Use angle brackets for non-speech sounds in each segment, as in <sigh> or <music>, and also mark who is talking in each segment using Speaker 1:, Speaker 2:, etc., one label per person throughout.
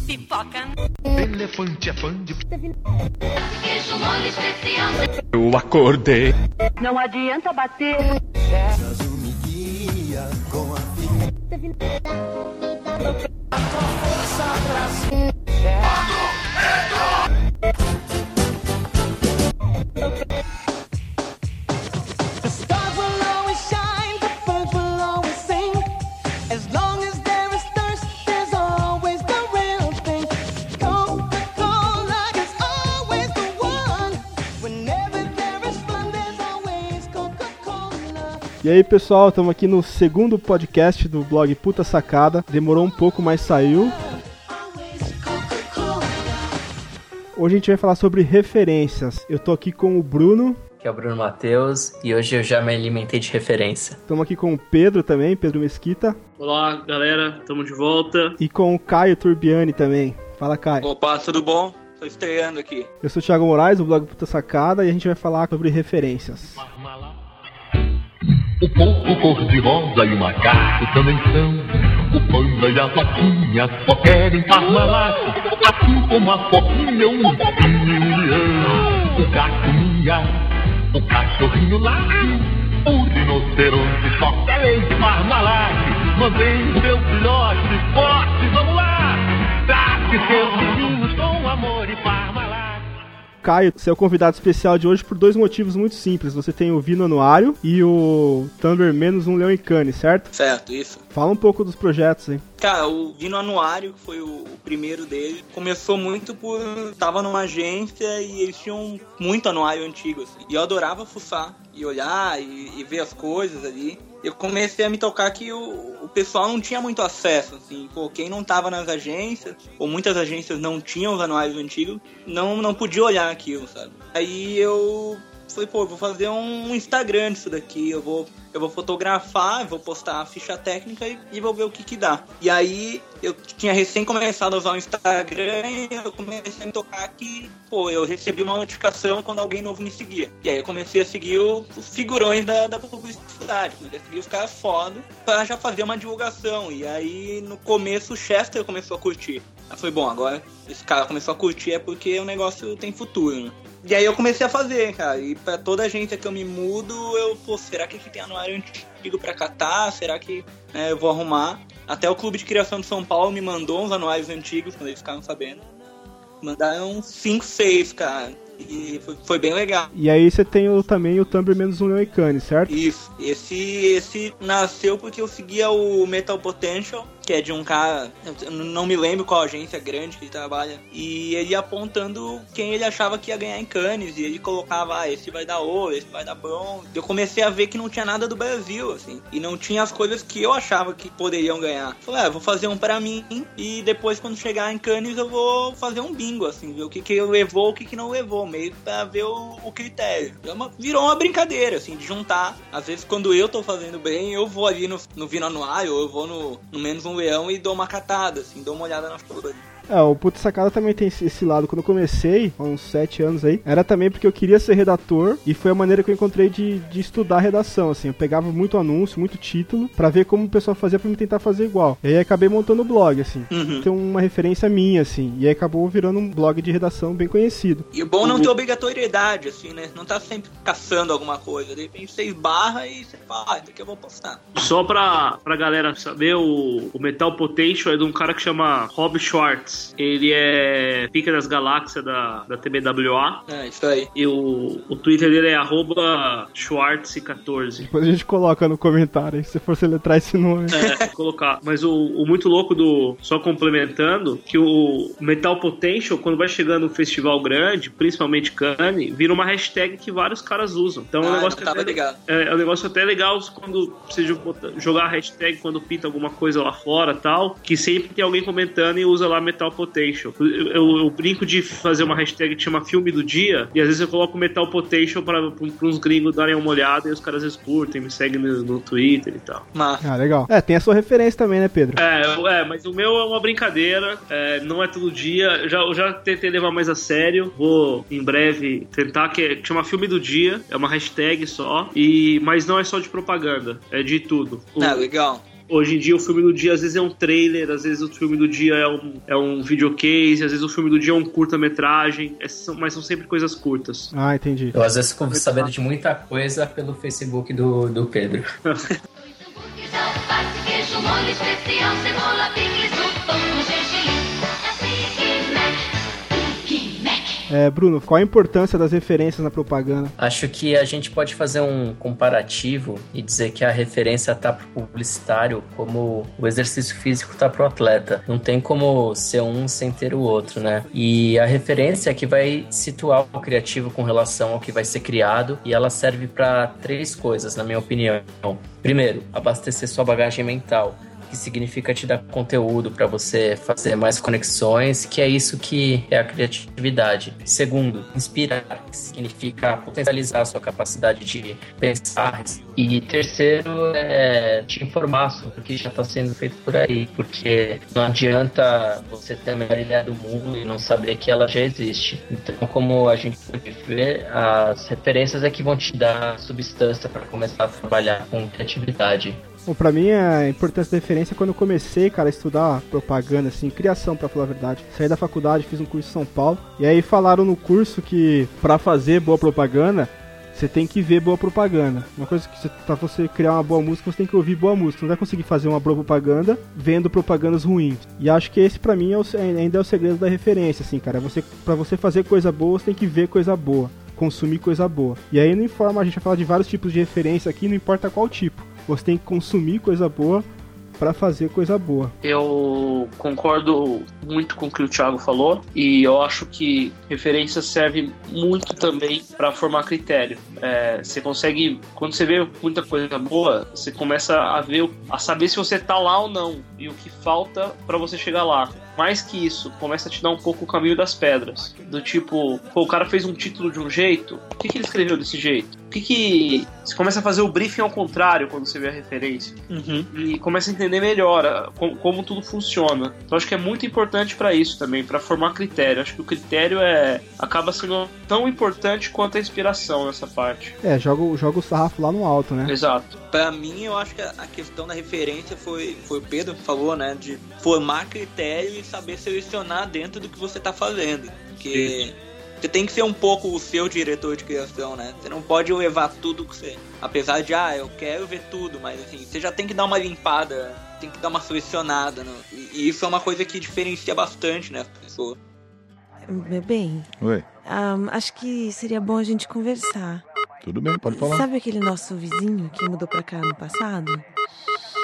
Speaker 1: Pipoca.
Speaker 2: Elefante é fã de.
Speaker 1: Queijo mole especial.
Speaker 2: Eu acordei.
Speaker 3: Não adianta bater.
Speaker 4: The
Speaker 5: E aí pessoal, estamos aqui no segundo podcast do blog Puta Sacada. Demorou um pouco, mas saiu. Hoje a gente vai falar sobre referências. Eu tô aqui com o Bruno,
Speaker 6: que é o Bruno Matheus, e hoje eu já me alimentei de referência.
Speaker 5: estamos aqui com o Pedro também, Pedro Mesquita,
Speaker 7: Olá, galera, estamos de volta.
Speaker 5: e com o Caio Turbiani também. Fala, Caio.
Speaker 8: Opa, tudo bom? Tô estreando aqui.
Speaker 5: Eu sou o Thiago Moraes, do blog Puta Sacada, e a gente vai falar sobre referências.
Speaker 9: O porco cor-de-rosa e o macaco também são. O panda e a vaquinha só querem Parmalat. Assim como a foquinha, um ursinho e um leão. O gato minha, o cachorrinho late. O rinoceronte só quer leite Parmalat. Mantém seu filhote forte, vamos lá. Trate seus vizinhos com amor e Parmalat.
Speaker 5: Caio, você é o convidado especial de hoje por dois motivos muito simples. Você tem o Vino Anuário e o Thunder Menos um Leão e Cane, certo?
Speaker 8: Certo, isso.
Speaker 5: Fala um pouco dos projetos aí.
Speaker 8: Cara, o Vino Anuário, que foi o, o primeiro dele, começou muito por. Tava numa agência e eles tinham muito anuário antigo, assim. E eu adorava fuçar e olhar e, e ver as coisas ali. Eu comecei a me tocar que o, o pessoal não tinha muito acesso, assim. Pô, quem não tava nas agências, ou muitas agências não tinham os anuários antigos, não, não podia olhar aquilo, sabe? Aí eu falei, pô, vou fazer um Instagram disso daqui, eu vou, eu vou fotografar, vou postar a ficha técnica e, e vou ver o que que dá. E aí eu tinha recém começado a usar o Instagram e eu comecei a me tocar que, pô, eu recebi uma notificação quando alguém novo me seguia. E aí eu comecei a seguir o- os figurões da, da publicidade, comecei a seguir os caras foda pra já fazer uma divulgação. E aí no começo o Chester começou a curtir. Foi bom, agora esse cara começou a curtir é porque o negócio tem futuro, né? E aí eu comecei a fazer, cara. E pra toda agência que eu me mudo, eu, pô, será que aqui tem anuário antigo pra catar? Será que né, eu vou arrumar? Até o Clube de Criação de São Paulo me mandou uns anuários antigos, quando eles ficaram sabendo. Mandaram 5, 6, cara. E foi, foi bem legal.
Speaker 5: E aí você tem o, também o Thunder Menos um Leão e Cane, certo?
Speaker 8: Isso. Esse, esse nasceu porque eu seguia o Metal Potential, que é de um cara, não me lembro qual agência grande que ele trabalha, e ele apontando quem ele achava que ia ganhar em Cannes, e ele colocava, ah, esse vai dar ouro, esse vai dar bronze. Eu comecei a ver que não tinha nada do Brasil, assim, e não tinha as coisas que eu achava que poderiam ganhar. Falei, ah, vou fazer um pra mim, e depois quando chegar em Cannes eu vou fazer um bingo, assim, ver o que que levou, o que que não levou, meio pra ver o, o critério. É uma- virou uma brincadeira, assim, de juntar. Às vezes quando eu tô fazendo bem, eu vou ali no, no Vino Anuário, eu vou no, no Menos um Leão e dou uma catada, assim, dou uma olhada nas coisas.
Speaker 5: É, o Puta Sacada também tem esse, lado. Quando eu comecei, há uns 7 anos aí, era também porque eu queria ser redator e foi a maneira que eu encontrei de, de estudar redação, assim. Eu pegava muito anúncio, muito título, pra ver como o pessoal fazia pra me tentar fazer igual. E aí acabei montando o blog, assim.
Speaker 8: Uhum.
Speaker 5: Tem uma referência minha, assim. E aí acabou virando um blog de redação bem conhecido.
Speaker 8: E o bom é não ter obrigatoriedade, assim, né? Não tá sempre caçando alguma coisa. De repente você esbarra e você fala, ah, isso aqui eu vou postar.
Speaker 7: Só pra, pra galera saber, o, o Metal Potential é de um cara que chama Rob Schwartz. Ele é pica das galáxias da, da TBWA.
Speaker 8: É, isso aí.
Speaker 7: E o, o Twitter dele é arroba Schwartz14.
Speaker 5: Depois a gente coloca no comentário aí, se for soletrar esse nome.
Speaker 7: É, colocar. Mas o, o muito louco do. Só complementando, que o Metal Potential, quando vai chegando um festival grande, principalmente Cannes, vira uma hashtag que vários caras usam. Então é um
Speaker 8: Ah,
Speaker 7: negócio até-
Speaker 8: ligado.
Speaker 7: é, é um negócio até legal quando você botar- jogar a hashtag quando pinta alguma coisa lá fora tal, que sempre tem alguém comentando e usa lá Metal Potential. Eu, eu- eu brinco de fazer uma hashtag que chama filme do dia, e às vezes eu coloco Metal Potential pra, pra, uns gringos darem uma olhada e os caras às vezes curtem, me seguem no, no Twitter e tal.
Speaker 8: Mas,
Speaker 5: Ah, legal. É, tem a sua referência também, né, Pedro?
Speaker 7: É, é, mas o meu é uma brincadeira, é, não é todo dia. Eu já, eu já tentei levar mais a sério. Vou em breve tentar, que, é, que chama Filme do Dia, é uma hashtag só. E, mas não é só de propaganda, é de tudo. O,
Speaker 8: é legal.
Speaker 7: Hoje em dia o filme do dia às vezes é um trailer, às vezes o filme do dia é um, é um videocase, às vezes o filme do dia é um curta-metragem, são- mas são sempre coisas curtas.
Speaker 5: Ah, entendi.
Speaker 6: Eu às vezes fico sabendo de muita coisa pelo Facebook do, do Pedro. <laughs>
Speaker 1: É,
Speaker 5: Bruno, qual a importância das referências na propaganda?
Speaker 6: Acho que a gente pode fazer um comparativo e dizer que a referência tá pro publicitário como o exercício físico tá pro atleta. Não tem como ser um sem ter o outro, né? E a referência é que vai situar o criativo com relação ao que vai ser criado e ela serve para três coisas, na minha opinião. Primeiro, abastecer sua bagagem mental. Que significa te dar conteúdo para você fazer mais conexões, que é isso que é a criatividade. Segundo, inspirar, que significa potencializar a sua capacidade de pensar. E terceiro, é te informar sobre o que já está sendo feito por aí, porque não adianta você ter a melhor ideia do mundo e não saber que ela já existe. Então, como a gente pode ver, as referências é que vão te dar substância para começar a trabalhar com criatividade.
Speaker 5: Bom, pra mim a importância da referência é quando eu comecei, cara, a estudar propaganda, assim, criação, pra falar a verdade. Saí da faculdade, fiz um curso em São Paulo, e aí falaram no curso que pra fazer boa propaganda, você tem que ver boa propaganda. Uma coisa que pra você criar uma boa música, você tem que ouvir boa música. Não vai conseguir fazer uma boa propaganda vendo propagandas ruins. E acho que esse pra mim é o, ainda é o segredo da referência, assim, cara. Você, pra você fazer coisa boa, você tem que ver coisa boa. Consumir coisa boa. E aí não informa, a gente vai falar de vários tipos de referência aqui, não importa qual tipo. Você tem que consumir coisa boa pra fazer coisa boa.
Speaker 7: Eu concordo muito com o que o Thiago falou e eu acho que referência serve muito também para formar critério. É, você consegue, quando você vê muita coisa boa, você começa a ver, a saber se você tá lá ou não e o que falta para você chegar lá. Mais que isso, começa a te dar um pouco o caminho das pedras. Do tipo, o cara fez um título de um jeito, por que, que ele escreveu desse jeito? Que, que. Você começa a fazer o briefing ao contrário quando você vê a referência. E começa a entender melhor a- como, como tudo funciona. Então acho que é muito importante para isso também, para formar critério. Acho que o critério é acaba sendo tão importante quanto a inspiração nessa parte.
Speaker 5: É, joga, joga o sarrafo lá no alto, né?
Speaker 7: Exato.
Speaker 8: Pra mim, eu acho que a questão da referência foi, foi o Pedro que falou, né? De formar critério e saber selecionar dentro do que você tá fazendo. Porque você tem que ser um pouco o seu diretor de criação, né? Você não pode levar tudo que você. Apesar de, ah, eu quero ver tudo, mas assim, você já tem que dar uma limpada, tem que dar uma selecionada. Né? E, e isso é uma coisa que diferencia bastante, né? As pessoas.
Speaker 10: Meu bem,
Speaker 11: Oi,
Speaker 10: ahn, acho que seria bom a gente conversar.
Speaker 11: tudo bem, pode falar.
Speaker 10: Sabe aquele nosso vizinho que mudou pra cá no passado?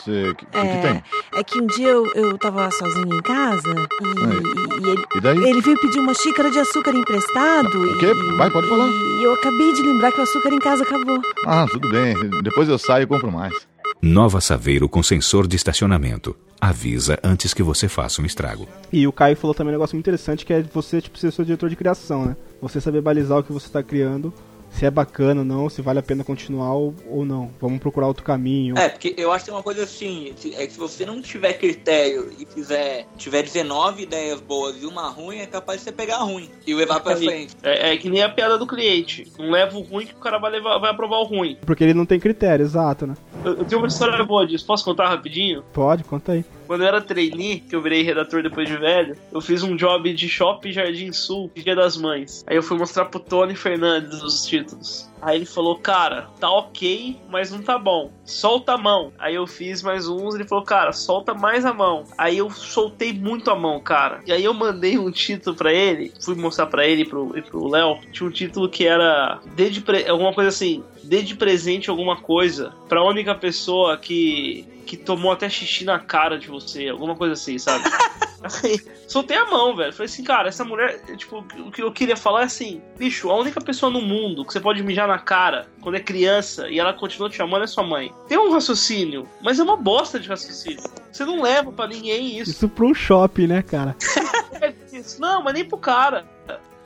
Speaker 11: Você, que, que, que
Speaker 10: É,
Speaker 11: tem?
Speaker 10: é que um dia eu, eu tava sozinha em casa e, e- ele,
Speaker 11: E daí?
Speaker 10: ele veio pedir uma xícara de açúcar emprestado.
Speaker 11: O quê?
Speaker 10: E,
Speaker 11: Vai, pode falar.
Speaker 10: E eu acabei de lembrar que o açúcar em casa acabou.
Speaker 11: Ah, tudo bem. Depois eu saio e compro mais.
Speaker 12: Nova Saveiro com sensor de estacionamento. Avisa antes que você faça um estrago.
Speaker 5: E o Caio falou também um negócio muito interessante que é você, tipo, ser seu diretor de criação, né? Você saber balizar o que você tá criando, se é bacana ou não, se vale a pena continuar ou, ou não. Vamos procurar outro caminho.
Speaker 8: É, porque eu acho que é uma coisa assim, é que se você não tiver critério e fizer, tiver 19 ideias boas e uma ruim, é capaz de você pegar a ruim e levar pra frente.
Speaker 7: É, é que nem a piada do cliente. Não leva o ruim que o cara vai, levar, vai aprovar o ruim.
Speaker 5: Porque ele não tem critério, exato, né?
Speaker 7: Eu, eu tenho uma história boa disso. Posso contar rapidinho?
Speaker 5: Pode, conta aí.
Speaker 7: Quando eu era trainee, que eu virei redator depois de velho, eu fiz um job de shopping Jardim Sul, Dia das Mães. Aí eu fui mostrar pro Tony Fernandes os títulos. Aí ele falou, cara, tá ok, mas não tá bom. Solta a mão. Aí eu fiz mais uns, ele falou, cara, solta mais a mão. Aí eu soltei muito a mão, cara. E aí eu mandei um título pra ele, fui mostrar pra ele e pro Léo. Tinha um título que era dê de pre- alguma coisa assim, dê de presente alguma coisa pra única pessoa que que tomou até xixi na cara de você, alguma coisa assim, sabe? Aí, <laughs> soltei a mão, velho. Falei assim, cara, essa mulher, tipo, o que eu queria falar é assim, bicho, a única pessoa no mundo que você pode mijar na cara quando é criança e ela continua te chamando é sua mãe. Tem um raciocínio, mas é uma bosta de raciocínio. Você não leva pra ninguém isso.
Speaker 5: Isso pra um shopping, né, cara? <laughs>
Speaker 7: É isso. Não, mas nem pro cara.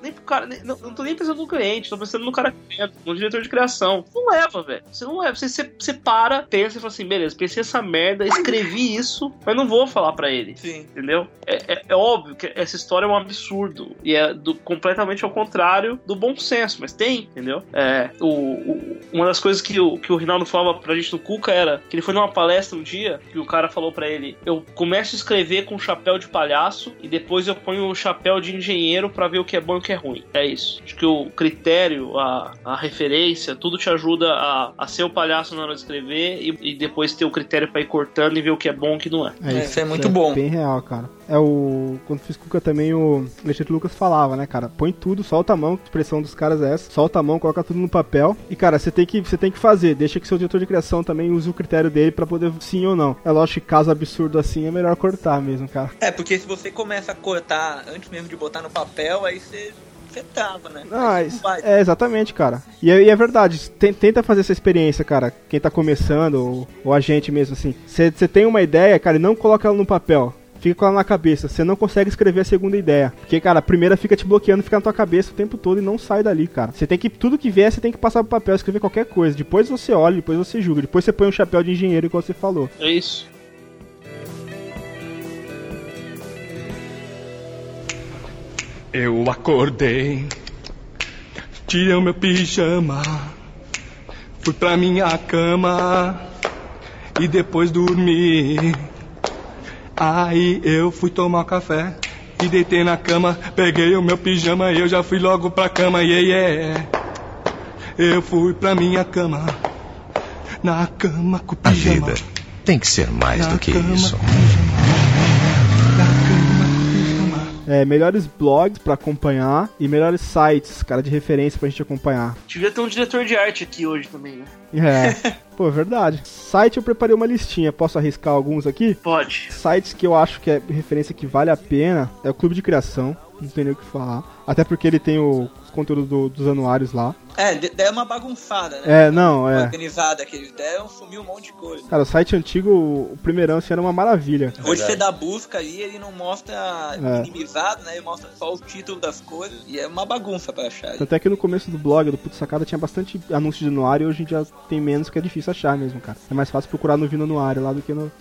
Speaker 7: Nem pro cara. nem- não, não tô nem pensando no cliente, tô pensando no cara dentro, no diretor de criação. Não leva, velho. Você não leva. Você, você, você para, pensa e fala assim, beleza, pensei essa merda, escrevi isso, mas não vou falar pra ele.
Speaker 8: Sim.
Speaker 7: Entendeu? É, é- é óbvio que essa história é um absurdo. E é do- completamente ao contrário do bom senso, mas tem, entendeu? É, o, o- uma das coisas que o, que o Rinaldo falava pra gente no Cuca era que ele foi numa palestra um dia que o cara falou pra ele: Eu começo a escrever com chapéu de palhaço e depois eu ponho o chapéu de engenheiro pra ver o que é bom e o que é ruim. É isso. Acho que o critério, a, a referência, tudo te ajuda a, a ser o palhaço na hora de escrever e, e depois ter o critério pra ir cortando e ver o que é bom e o que não é.
Speaker 8: É, isso é muito bom.
Speaker 5: Bem real, cara. É o. Quando fiz Cuca também, o Alexandre Lucas falava, né, cara? Põe tudo, solta a mão, a expressão dos caras é essa. Solta a mão, coloca tudo no papel. E, cara, você tem que, você tem que fazer. Deixa que seu diretor de criação também use o critério dele pra poder sim ou não. É lógico que caso absurdo assim é melhor cortar mesmo, cara.
Speaker 8: É, porque se você começa a cortar antes mesmo de botar no papel, aí você. Trava, né?
Speaker 5: Ah, é, exatamente, cara. E é, e é verdade, ten- tenta fazer essa experiência, cara. Quem tá começando, ou, ou a gente mesmo, assim. Você tem uma ideia, cara, e não coloca ela no papel. Fica com ela na cabeça. Você não consegue escrever a segunda ideia. Porque, cara, a primeira fica te bloqueando, fica na tua cabeça o tempo todo e não sai dali, cara. Você tem que. Tudo que vier, você tem que passar pro papel, escrever qualquer coisa. Depois você olha, depois você julga. Depois você põe um chapéu de engenheiro, igual você falou.
Speaker 7: É isso.
Speaker 2: Eu acordei, tirei o meu pijama, fui pra minha cama e depois dormi. Aí eu fui tomar café e deitei na cama, peguei o meu pijama e eu já fui logo pra cama, yeah, yeah. Eu fui pra minha cama, na cama com o
Speaker 13: A
Speaker 2: pijama.
Speaker 13: vida tem que ser mais do que isso.
Speaker 5: É, melhores blogs pra acompanhar e melhores sites, cara, de referência pra gente acompanhar.
Speaker 7: Devia ter um diretor de arte aqui hoje também, né?
Speaker 5: É, <laughs> pô, é verdade. Site eu preparei uma listinha, posso arriscar alguns aqui?
Speaker 7: Pode.
Speaker 5: Sites que eu acho que é referência que vale a pena é o Clube de Criação, não tem nem o que falar. Até porque ele tem o, os conteúdos do- dos anuários lá.
Speaker 8: É, deram uma bagunçada, né?
Speaker 5: É, não, é.
Speaker 8: Organizada que eles deram, sumiu um monte de coisa.
Speaker 5: Cara, o site antigo, o primeirão, assim, era uma maravilha.
Speaker 8: Hoje você dá busca ali, ele não mostra
Speaker 5: É.
Speaker 8: minimizado, né? Ele mostra só o título das coisas e é uma bagunça pra achar.
Speaker 5: Tanto é que no começo do blog, do Puto Sacada, tinha bastante anúncio de anuário e hoje em dia tem menos, que é difícil achar mesmo, cara. É mais fácil procurar no Vino Anuário lá do que no,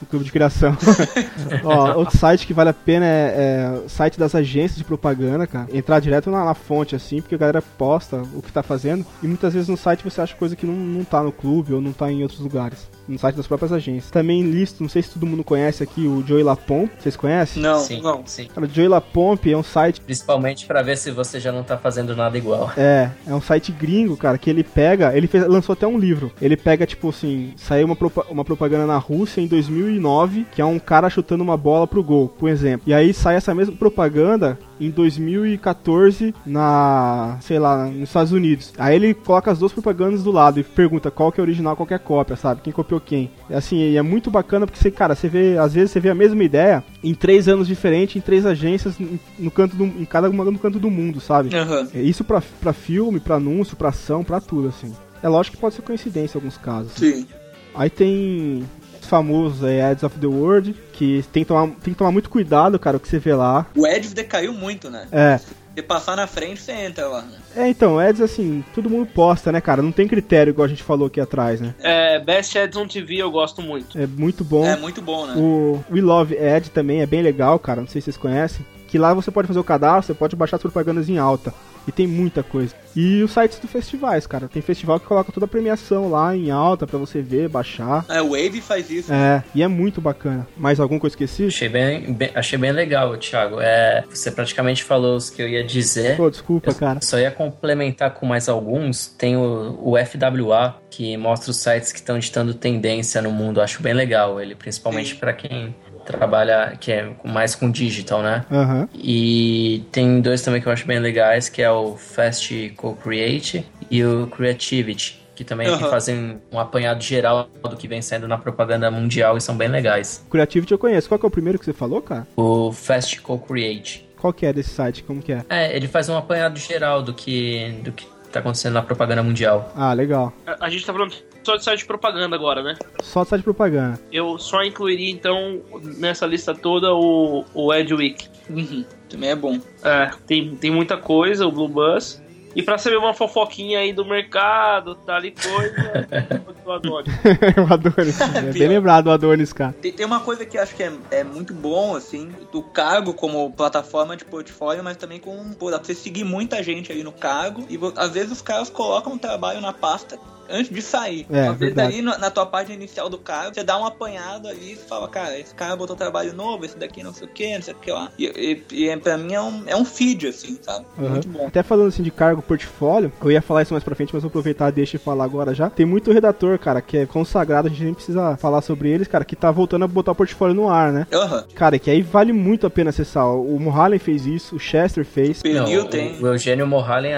Speaker 5: no Clube de Criação. <laughs> Ó, outro site que vale a pena é, é o site das agências de propaganda, cara. Entrar direto na, na fonte, assim, porque a galera posta o que tá fazendo. E muitas vezes no site você acha coisa que não, não tá no clube ou não tá em outros lugares. No site das próprias agências. Também listo, não sei se todo mundo conhece aqui, o Joey Lapon. Vocês conhecem?
Speaker 8: Não,
Speaker 6: sim,
Speaker 8: não.
Speaker 6: sim.
Speaker 5: Cara, o Joey Lapomp é um site
Speaker 6: Principalmente pra ver se você já não tá fazendo nada igual. <laughs>
Speaker 5: É, é um site gringo, cara, que ele pega, ele fez- lançou até um livro. Ele pega, tipo assim, saiu uma, propa- uma propaganda na Rússia em 2009, que é um cara chutando uma bola pro gol, por exemplo. E aí sai essa mesma propaganda em 2014 na, sei lá, nos Estados Unidos. Aí ele coloca as duas propagandas do lado e pergunta qual que é original, qual que é cópia, sabe? Quem copiou quem. É assim, e é muito bacana porque você, cara, você vê, às vezes você vê a mesma ideia em três anos diferentes, em três agências, no canto do, em cada uma no canto do mundo, sabe?
Speaker 8: Aham.
Speaker 5: É Isso pra, pra filme, pra anúncio, pra ação, pra tudo, assim. É lógico que pode ser coincidência em alguns casos.
Speaker 8: Sim.
Speaker 5: Aí tem os famosos é, Ads of the World, que tem que, tomar, tem que tomar muito cuidado, cara, o que você vê lá.
Speaker 8: O Ed decaiu muito, né?
Speaker 5: É.
Speaker 8: Se passar na frente, você entra lá. Né?
Speaker 5: É, então, ads assim, todo mundo posta, né, cara? Não tem critério, igual a gente falou aqui atrás, né?
Speaker 7: É, Best Ads on TV eu gosto muito.
Speaker 5: É muito bom.
Speaker 8: É muito bom, né?
Speaker 5: O We Love Ad também é bem legal, cara. Não sei se vocês conhecem. Que lá você pode fazer o cadastro, você pode baixar as propagandas em alta. E tem muita coisa. E os sites dos festivais, cara. Tem festival que coloca toda a premiação lá em alta pra você ver, baixar.
Speaker 8: É, o Wave faz isso.
Speaker 5: É, e é muito bacana. Mais alguma coisa que eu esqueci?
Speaker 6: Achei bem, bem- achei bem legal, Thiago. É, você praticamente falou os que eu ia dizer.
Speaker 5: Pô, desculpa,
Speaker 6: Eu
Speaker 5: cara.
Speaker 6: Só ia complementar com mais alguns. Tem o, o FWA, que mostra os sites que estão ditando tendência no mundo. Acho bem legal ele, principalmente para quem trabalha, que é mais com digital, né?
Speaker 5: Aham.
Speaker 6: E tem dois também que eu acho bem legais, que é o Fast Co-Create e o Creativity, que também
Speaker 8: Aham.
Speaker 6: fazem um apanhado geral do que vem saindo na propaganda mundial e são bem legais.
Speaker 5: Creativity eu conheço. Qual que é o primeiro que você falou, cara?
Speaker 6: O Fast Co-Create.
Speaker 5: Qual que é desse site? Como que é?
Speaker 6: É, ele faz um apanhado geral do que, do que tá acontecendo na propaganda mundial.
Speaker 5: Ah, legal.
Speaker 7: A, a gente tá falando só de site de propaganda agora, né?
Speaker 5: Só site de propaganda.
Speaker 7: Eu só incluiria, então, nessa lista toda o, o Adweek.
Speaker 8: Uhum. Também é bom.
Speaker 7: É, tem, tem muita coisa, o Blue Bus. E pra saber uma fofoquinha aí do mercado, tal e coisa, <laughs> eu adoro. <laughs>
Speaker 5: o Adonis. <laughs> É bem lembrado o Adonis, cara.
Speaker 8: Tem, tem uma coisa que eu acho que é, é muito bom, assim, do Cargo como plataforma de portfólio, mas também com, pô, dá pra você seguir muita gente ali no Cargo, e às vezes os caras colocam o trabalho na pasta antes de sair.
Speaker 5: É,
Speaker 8: às vezes ali no- na tua página inicial do Cargo, você dá um apanhado ali e fala, cara, esse cara botou trabalho novo, esse daqui não sei o que, não sei o que lá. E, e, e pra mim é um, é um feed, assim, sabe?
Speaker 5: Aham.
Speaker 8: Muito bom.
Speaker 5: Até falando assim de cargo portfólio, eu ia falar isso mais pra frente, mas vou aproveitar e deixa eu falar agora já. Tem muito redator, cara, que é consagrado, a gente nem precisa falar sobre eles, cara, que tá voltando a botar o portfólio no ar, né?
Speaker 8: Aham.
Speaker 5: Cara, que aí vale muito a pena acessar. O Mulholland fez isso, o Chester fez.
Speaker 6: Não, o, o Eugênio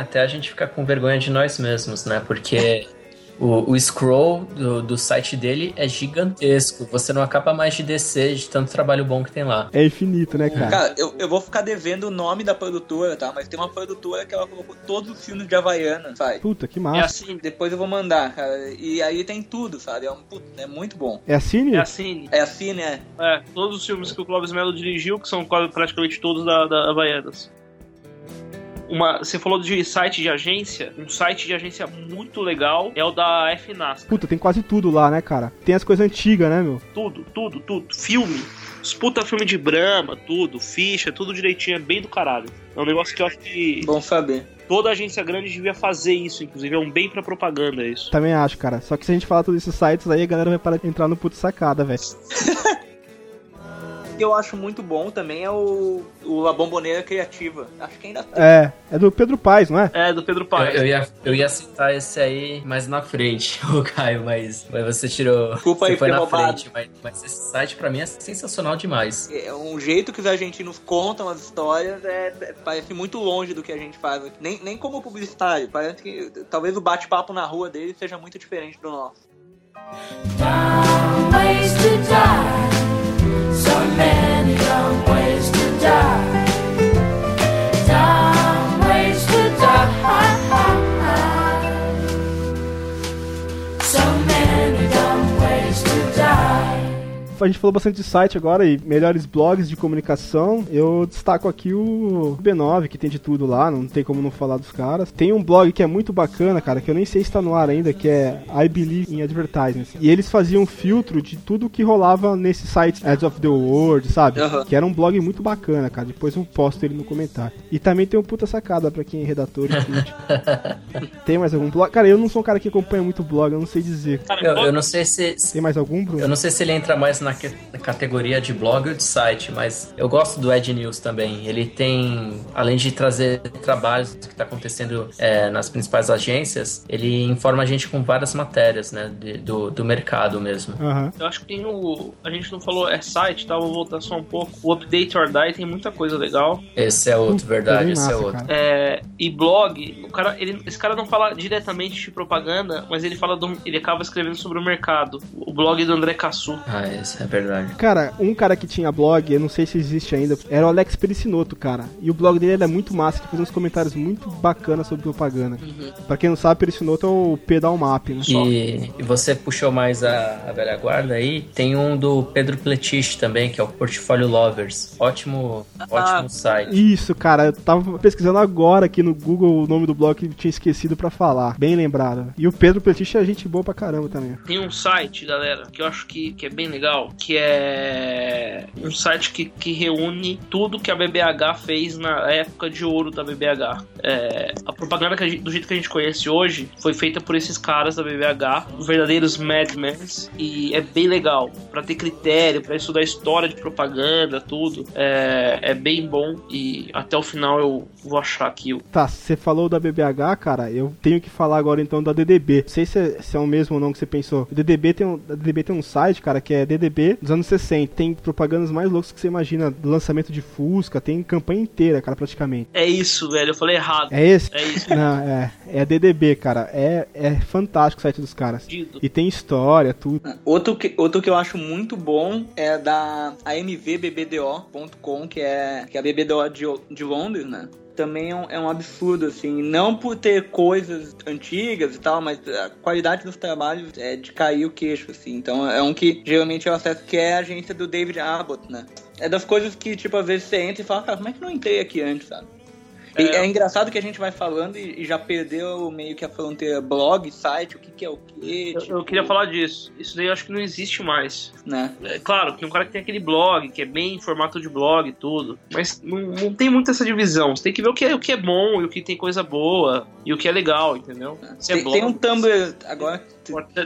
Speaker 6: até a gente fica com vergonha de nós mesmos, né? Porque o, o scroll do, do site dele é gigantesco. Você não acaba mais de descer de tanto trabalho bom que tem lá.
Speaker 5: É infinito, né, cara?
Speaker 8: Cara, eu, eu vou ficar devendo o nome da produtora, tá? Mas tem uma produtora que ela colocou todos os filmes de Havaiana, sabe?
Speaker 5: Puta, que
Speaker 8: É
Speaker 5: massa.
Speaker 8: assim, depois eu vou mandar, cara. E aí tem tudo, sabe? É, um, é muito bom.
Speaker 5: É a Cine?
Speaker 7: É a Cine.
Speaker 8: É assim, né?
Speaker 7: É, todos os filmes que o Clóvis Melo dirigiu, que são quase- praticamente todos da, da Havaianas. Uma, você falou de site de agência. Um site de agência muito legal é o da FNAS.
Speaker 5: Puta, tem quase tudo lá, né, cara? Tem as coisas antigas, né, meu?
Speaker 7: Tudo, tudo, tudo. Filme. Os puta filme de Brahma, tudo. Ficha, tudo direitinho. É bem do caralho. É um negócio que eu acho que
Speaker 8: Bom saber.
Speaker 7: toda agência grande devia fazer isso. Inclusive, é um bem pra propaganda isso.
Speaker 5: Também acho, cara. Só que se a gente falar todos esses sites aí, a galera vai parar de entrar no puto sacada, velho. <laughs>
Speaker 8: O que eu acho muito bom também é o, o A Bomboneira Criativa. Acho que ainda tem.
Speaker 5: É, é do Pedro Paes, não é?
Speaker 7: É, do Pedro
Speaker 6: Eu,
Speaker 7: Paes.
Speaker 6: eu ia, eu ia citar esse aí mais na frente, <laughs> o Caio, mas, mas você tirou.
Speaker 8: Desculpa
Speaker 6: você
Speaker 8: aí,
Speaker 6: foi na
Speaker 8: roubado.
Speaker 6: frente. Mas, mas esse site pra mim é sensacional demais.
Speaker 8: É um jeito que os argentinos contam as histórias é, é- parece muito longe do que a gente faz aqui. Nem, nem como publicitário. Parece que talvez o bate-papo na rua dele seja muito diferente do nosso.
Speaker 1: dumb ways to die. high.
Speaker 5: A gente falou bastante de site agora e melhores blogs de comunicação. Eu destaco aqui o B9, que tem de tudo lá, não tem como não falar dos caras. Tem um blog que é muito bacana, cara, que eu nem sei se tá no ar ainda, que é I Believe in Advertisements. E eles faziam filtro de tudo que rolava nesses sites Ads of the World, sabe? Que era um blog muito bacana, cara. Depois eu posto ele no comentário. E também tem um puta sacada pra quem é redator e curte. <laughs> Tem mais algum blog? Cara, eu não sou um cara que acompanha muito blog, eu não sei dizer.
Speaker 6: Eu, eu não sei se,
Speaker 5: Tem mais algum, Bruno?
Speaker 6: Eu não sei se ele entra mais na, que- na categoria de blog ou de site, mas eu gosto do Ed News também. Ele tem, além de trazer trabalhos que está acontecendo é, nas principais agências, ele informa a gente com várias matérias, né, de- do, do mercado mesmo.
Speaker 5: Aham.
Speaker 7: Eu acho que tem o. A gente não falou, é site, tá? Vou voltar só um pouco. O Update or Die tem muita coisa legal.
Speaker 6: Esse é outro,
Speaker 5: Puta,
Speaker 6: verdade, esse é
Speaker 5: massa,
Speaker 6: outro.
Speaker 5: cara.
Speaker 7: É, e blog, o cara, ele, esse cara não fala diretamente de propaganda, mas ele fala do, ele acaba escrevendo sobre o mercado. O blog do André Cassu.
Speaker 6: Ah, esse é verdade.
Speaker 5: Cara, um cara que tinha blog, eu não sei se existe ainda, era o Alex Pericinoto, cara. E o blog dele era muito massa, que fazia uns comentários muito bacanas sobre propaganda. Pra quem não sabe, Pericinoto é o pedal map, né?
Speaker 6: E, e você puxou mais a, a velha guarda aí. Tem um do Pedro Pletich também, que é o Portfólio Lovers. Ótimo, ótimo site.
Speaker 5: Isso, cara, eu tava pesquisando agora aqui no Google o nome do blog que tinha esquecido pra falar. Bem lembrado. E o Pedro Petich é gente boa pra caramba também.
Speaker 7: Tem um site, galera, que eu acho que, que é bem legal, que é um site que, que reúne tudo que a BBH fez na época de ouro da BBH. É, a propaganda a gente- do jeito que a gente conhece hoje foi feita por esses caras da BBH, os verdadeiros madmen, e é bem legal, Pra ter critério, pra estudar história de propaganda, tudo. É, é bem bom e até o final eu vou achar aqui
Speaker 5: Tá, você falou da BBH, cara, eu tenho que falar agora então da DDB. Não sei se é, se é o mesmo ou não que você pensou. DDB tem um, DDB tem um site, cara, que é DDB dos anos 60. Tem propagandas mais loucas que você imagina. Lançamento de Fusca, tem campanha inteira, cara, praticamente.
Speaker 7: É isso, velho, eu falei errado.
Speaker 5: É esse?
Speaker 7: É isso.
Speaker 5: Não, é. É DDB, cara. É, é fantástico o site dos caras. E tem história, tudo.
Speaker 8: Outro que, outro que eu acho muito bom é da AMVBBDO.com, que é, que é a BBDO de, de Londres, né? Também é um, é um absurdo, assim. Não por ter coisas antigas e tal, mas a qualidade dos trabalhos é de cair o queixo, assim. Então é um que geralmente eu acesso, que é a agência do David Abbott, né? É das coisas que, tipo, às vezes você entra e fala, cara, como é que não entrei aqui antes, sabe? E é. engraçado que a gente vai falando e, e já perdeu meio que a fronteira blog, site, o que, que é o quê.
Speaker 7: Eu,
Speaker 8: tipo,
Speaker 7: eu queria falar disso. Isso daí eu acho que não existe mais.
Speaker 8: Né?
Speaker 7: É, claro, tem um cara que tem aquele blog, que é bem em formato de blog e tudo. Mas não, não tem muito essa divisão. Você tem que ver o que, é, o que é bom e o que tem coisa boa e o que é legal, entendeu? Se é
Speaker 8: Tem,
Speaker 7: blog,
Speaker 8: tem um Tumblr agora.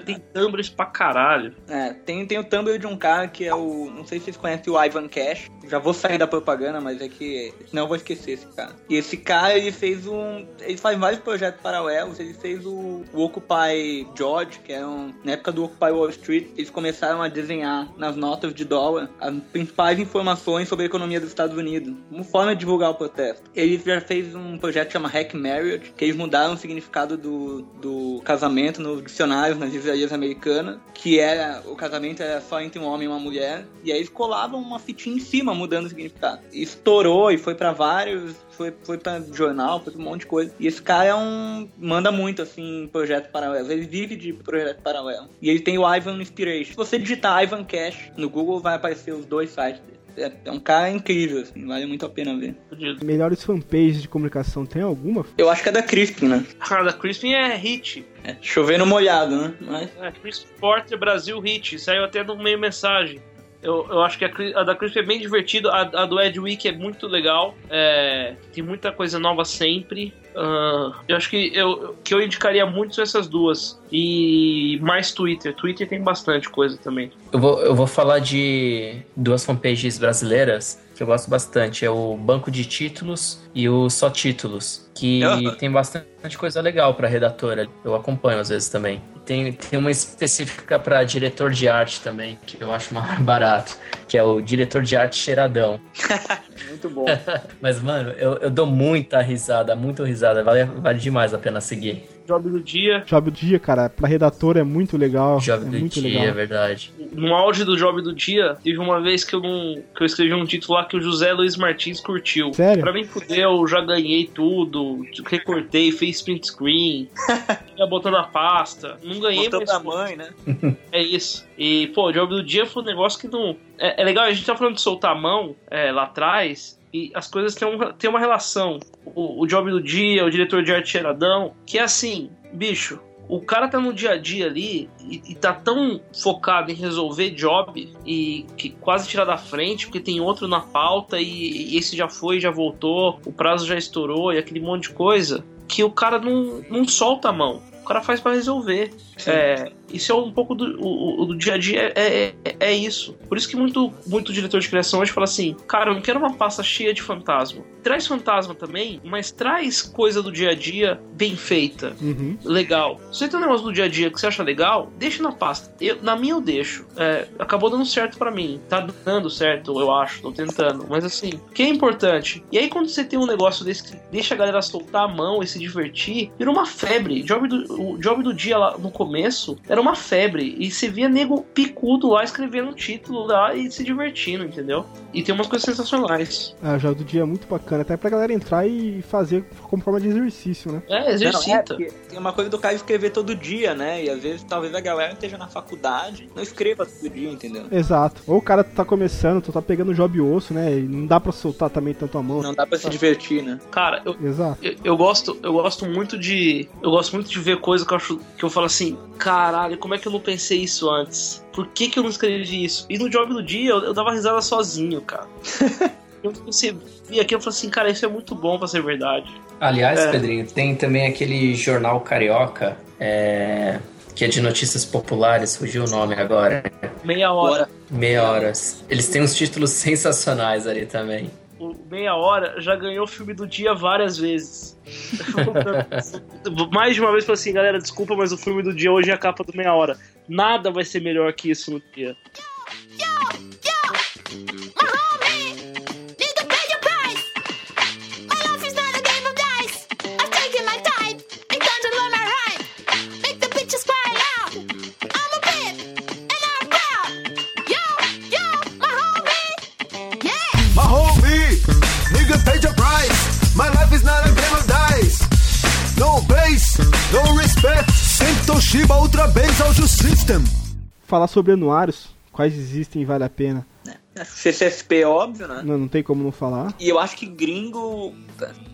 Speaker 7: Tem Tumblrs pra caralho.
Speaker 8: É, tem, tem o Tumblr de um cara que é o. Não sei se vocês conhecem o Ivan Cash. Já vou sair da propaganda, mas é que. Senão eu vou esquecer esse cara. E esse cara, ele fez um. Ele faz vários projetos paralelos. Ele fez o, o Occupy George, que é um. Na época do Occupy Wall Street, eles começaram a desenhar nas notas de dólar as principais informações sobre a economia dos Estados Unidos. Uma forma de divulgar o protesto. Ele já fez um projeto que chama Hack Marriage, que eles mudaram o significado do, do casamento no dicionário nas livrarias americanas, que era o casamento era só entre um homem e uma mulher, e aí eles colavam uma fitinha em cima, mudando o significado. Estourou e foi para vários, foi, foi pra jornal, foi pra um monte de coisa. E esse cara é um. manda muito assim projeto paralelo. Ele vive de projeto paralelo. E ele tem o Ivan Inspiration. Se você digitar Ivan Cash no Google, vai aparecer os dois sites dele. É, é um cara incrível, assim, vale muito a pena ver.
Speaker 5: Melhores fanpages de comunicação, tem alguma?
Speaker 8: Eu acho que é da Crispin, né?
Speaker 7: Cara, da Crispin é hit.
Speaker 8: É, chovendo molhado, né? Mas...
Speaker 7: É, Crispin Porter Brasil hit. Saiu até no meio mensagem. Eu, eu acho que a, a da Crispin é bem divertida. A, a do Ed Week é muito legal. É, tem muita coisa nova sempre. Ah, eu acho que eu, que eu indicaria muito são essas duas. E mais Twitter. Twitter tem bastante coisa também.
Speaker 6: Eu vou, eu vou falar de duas fanpages brasileiras que eu gosto bastante. É o Banco de Títulos e o Só Títulos. Que
Speaker 8: Ah.
Speaker 6: tem bastante coisa legal pra redatora. Eu acompanho às vezes também. Tem, tem uma específica pra diretor de arte também, que eu acho mais <laughs> barato. Que é o diretor de arte cheiradão. <laughs>
Speaker 8: Muito bom. <laughs>
Speaker 6: Mas, mano, eu, eu dou muita risada, muito risada. Vale, vale demais a pena seguir.
Speaker 7: Job do dia.
Speaker 5: Job do dia, cara, pra redator é muito legal.
Speaker 6: Job
Speaker 5: é
Speaker 6: do
Speaker 5: muito
Speaker 6: dia, é
Speaker 5: legal.
Speaker 6: verdade.
Speaker 7: No auge do Job do dia, teve uma vez que eu não. que eu escrevi um título lá que o José Luiz Martins curtiu.
Speaker 5: Sério?
Speaker 7: Pra mim fudeu, já ganhei tudo, recortei, fiz print screen, <laughs> ia botando a pasta. Não ganhei,
Speaker 8: Botou
Speaker 7: mas
Speaker 8: pra mãe, né? <laughs>
Speaker 7: é isso. E, pô, o Job do dia foi um negócio que não. É, é legal, a gente tá falando de soltar a mão é, lá atrás. E as coisas têm, têm uma relação. O, o job do dia, o diretor de arte cheiradão, que é assim, bicho, o cara tá no dia a dia ali e, e tá tão focado em resolver job e que quase tirar da frente, porque tem outro na pauta e, e esse já foi, já voltou, o prazo já estourou e aquele monte de coisa, que o cara não, não solta a mão. O cara faz pra resolver. É, isso é um pouco do, o, o- do dia a dia, é, é, é isso. Por isso que muito, muito diretor de criação hoje fala assim: cara, eu não quero uma pasta cheia de fantasma. Traz fantasma também, mas traz coisa do dia a dia bem feita
Speaker 5: Uhum.
Speaker 7: legal. Se você tem um negócio do dia a dia que você acha legal, deixa na pasta. Eu, na minha eu deixo. É, acabou dando certo pra mim. Tá dando certo, eu acho, tô tentando. Mas assim, o que é importante? E aí quando você tem um negócio desse que deixa a galera soltar a mão e se divertir, vira uma febre. Job do, o job do dia lá no começo era uma febre. E você via nego picudo lá escrevendo um título lá e se divertindo, entendeu? E tem umas coisas sensacionais.
Speaker 5: Ah, o jogo do dia é muito bacana, até pra galera entrar e fazer como forma de exercício, né?
Speaker 7: É,
Speaker 8: Não, é,
Speaker 7: exercita.
Speaker 8: tem uma coisa do cara escrever todo dia, né? E às vezes talvez a galera esteja na faculdade, não escreva todo dia, entendeu?
Speaker 5: Exato. Ou o cara tá começando, tu tá pegando job osso, né? E não dá pra soltar também tanto a mão.
Speaker 8: Não dá pra se divertir, né?
Speaker 7: Cara, eu,
Speaker 5: Exato.
Speaker 7: Eu, eu gosto, eu gosto muito de. Eu gosto muito de ver coisa que eu acho que eu falo assim, caralho, como é que eu não pensei isso antes? Por que, que eu não escrevi isso? E no job do dia eu, eu dava risada sozinho, cara. <laughs> eu, você via aqui eu falei assim, cara, isso é muito bom pra ser verdade.
Speaker 6: Aliás,
Speaker 7: É.
Speaker 6: Pedrinho, tem também aquele jornal carioca, é, que é de notícias populares, fugiu o nome agora.
Speaker 7: Meia hora.
Speaker 6: Meia horas. Eles têm uns títulos <laughs> sensacionais ali também.
Speaker 7: O meia hora já ganhou o filme do dia várias vezes. <laughs> Mais de uma vez falei assim, galera, desculpa, mas o filme do dia hoje é a capa do meia hora. Nada vai ser melhor que isso no dia.
Speaker 14: Toshiba Ultra Base Audio System.
Speaker 5: Falar sobre anuários, quais existem e vale a pena.
Speaker 8: CCSP, óbvio, né?
Speaker 5: Não, não tem como não falar.
Speaker 8: E eu acho que gringo,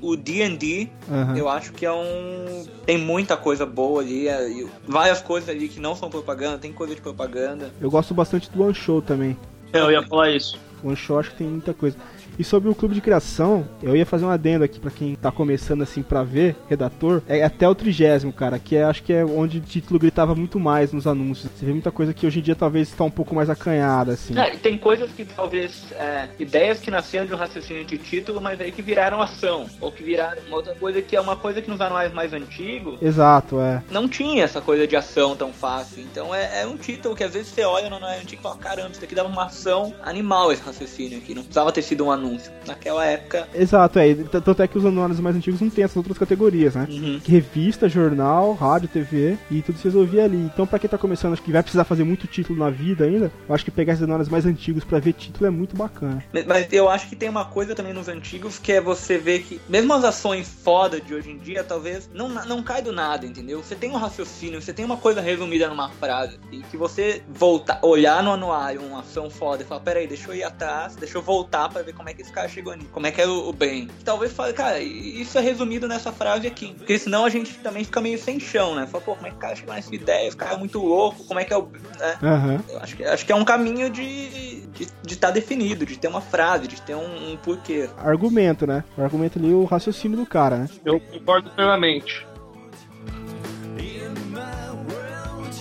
Speaker 8: o D&D,
Speaker 5: Aham.
Speaker 8: eu acho que é um... Tem muita coisa boa ali, é, e várias coisas ali que não são propaganda, tem coisa de propaganda.
Speaker 5: Eu gosto bastante do One Show também.
Speaker 7: É, eu ia falar isso.
Speaker 5: One Show acho que tem muita coisa. E sobre o clube de criação, eu ia fazer um adendo aqui pra quem tá começando assim pra ver, redator, é até o trigésimo, cara, que é, acho que é onde o título gritava muito mais nos anúncios. Você vê muita coisa que hoje em dia talvez está um pouco mais acanhada, assim.
Speaker 8: É, tem coisas que talvez, é, ideias que nasceram de um raciocínio de título, mas aí que viraram ação. Ou que viraram uma outra coisa que é uma coisa que nos anuais mais antigos
Speaker 5: Exato, é.
Speaker 8: não tinha essa coisa de ação tão fácil. Então é, é um título que às vezes você olha no anual antigo e fala, caramba, isso daqui dava uma ação animal esse raciocínio aqui. Não precisava ter sido um anúncio. Naquela época.
Speaker 5: Exato, é. Tanto é que os anuários mais antigos não tem essas outras categorias, né?
Speaker 8: Uhum.
Speaker 5: Revista, jornal, rádio, TV e tudo se resolvia ali. Então, pra quem tá começando, acho que vai precisar fazer muito título na vida ainda. Eu acho que pegar esses anuários mais antigos pra ver título é muito bacana.
Speaker 8: Mas eu acho que tem uma coisa também nos antigos que é você ver que, mesmo as ações foda de hoje em dia, talvez não, não cai do nada, entendeu? Você tem um raciocínio, você tem uma coisa resumida numa frase. E que você voltar, olhar no anuário uma ação foda e falar, peraí, deixa eu ir atrás, deixa eu voltar pra ver como é que esse cara chegou nisso, como é que é o, o bem. E talvez fale, cara, isso é resumido nessa frase aqui. Porque senão a gente também fica meio sem chão, né? Fala, pô, como é que o cara chegou nessa ideia? O cara é muito louco, como é que é o. Né?
Speaker 5: Aham.
Speaker 8: Eu acho que, acho que é um caminho de de estar de tá definido, de ter uma frase, de ter um, um porquê.
Speaker 5: Argumento, né? O argumento ali, o raciocínio do cara, né?
Speaker 7: Eu concordo plenamente.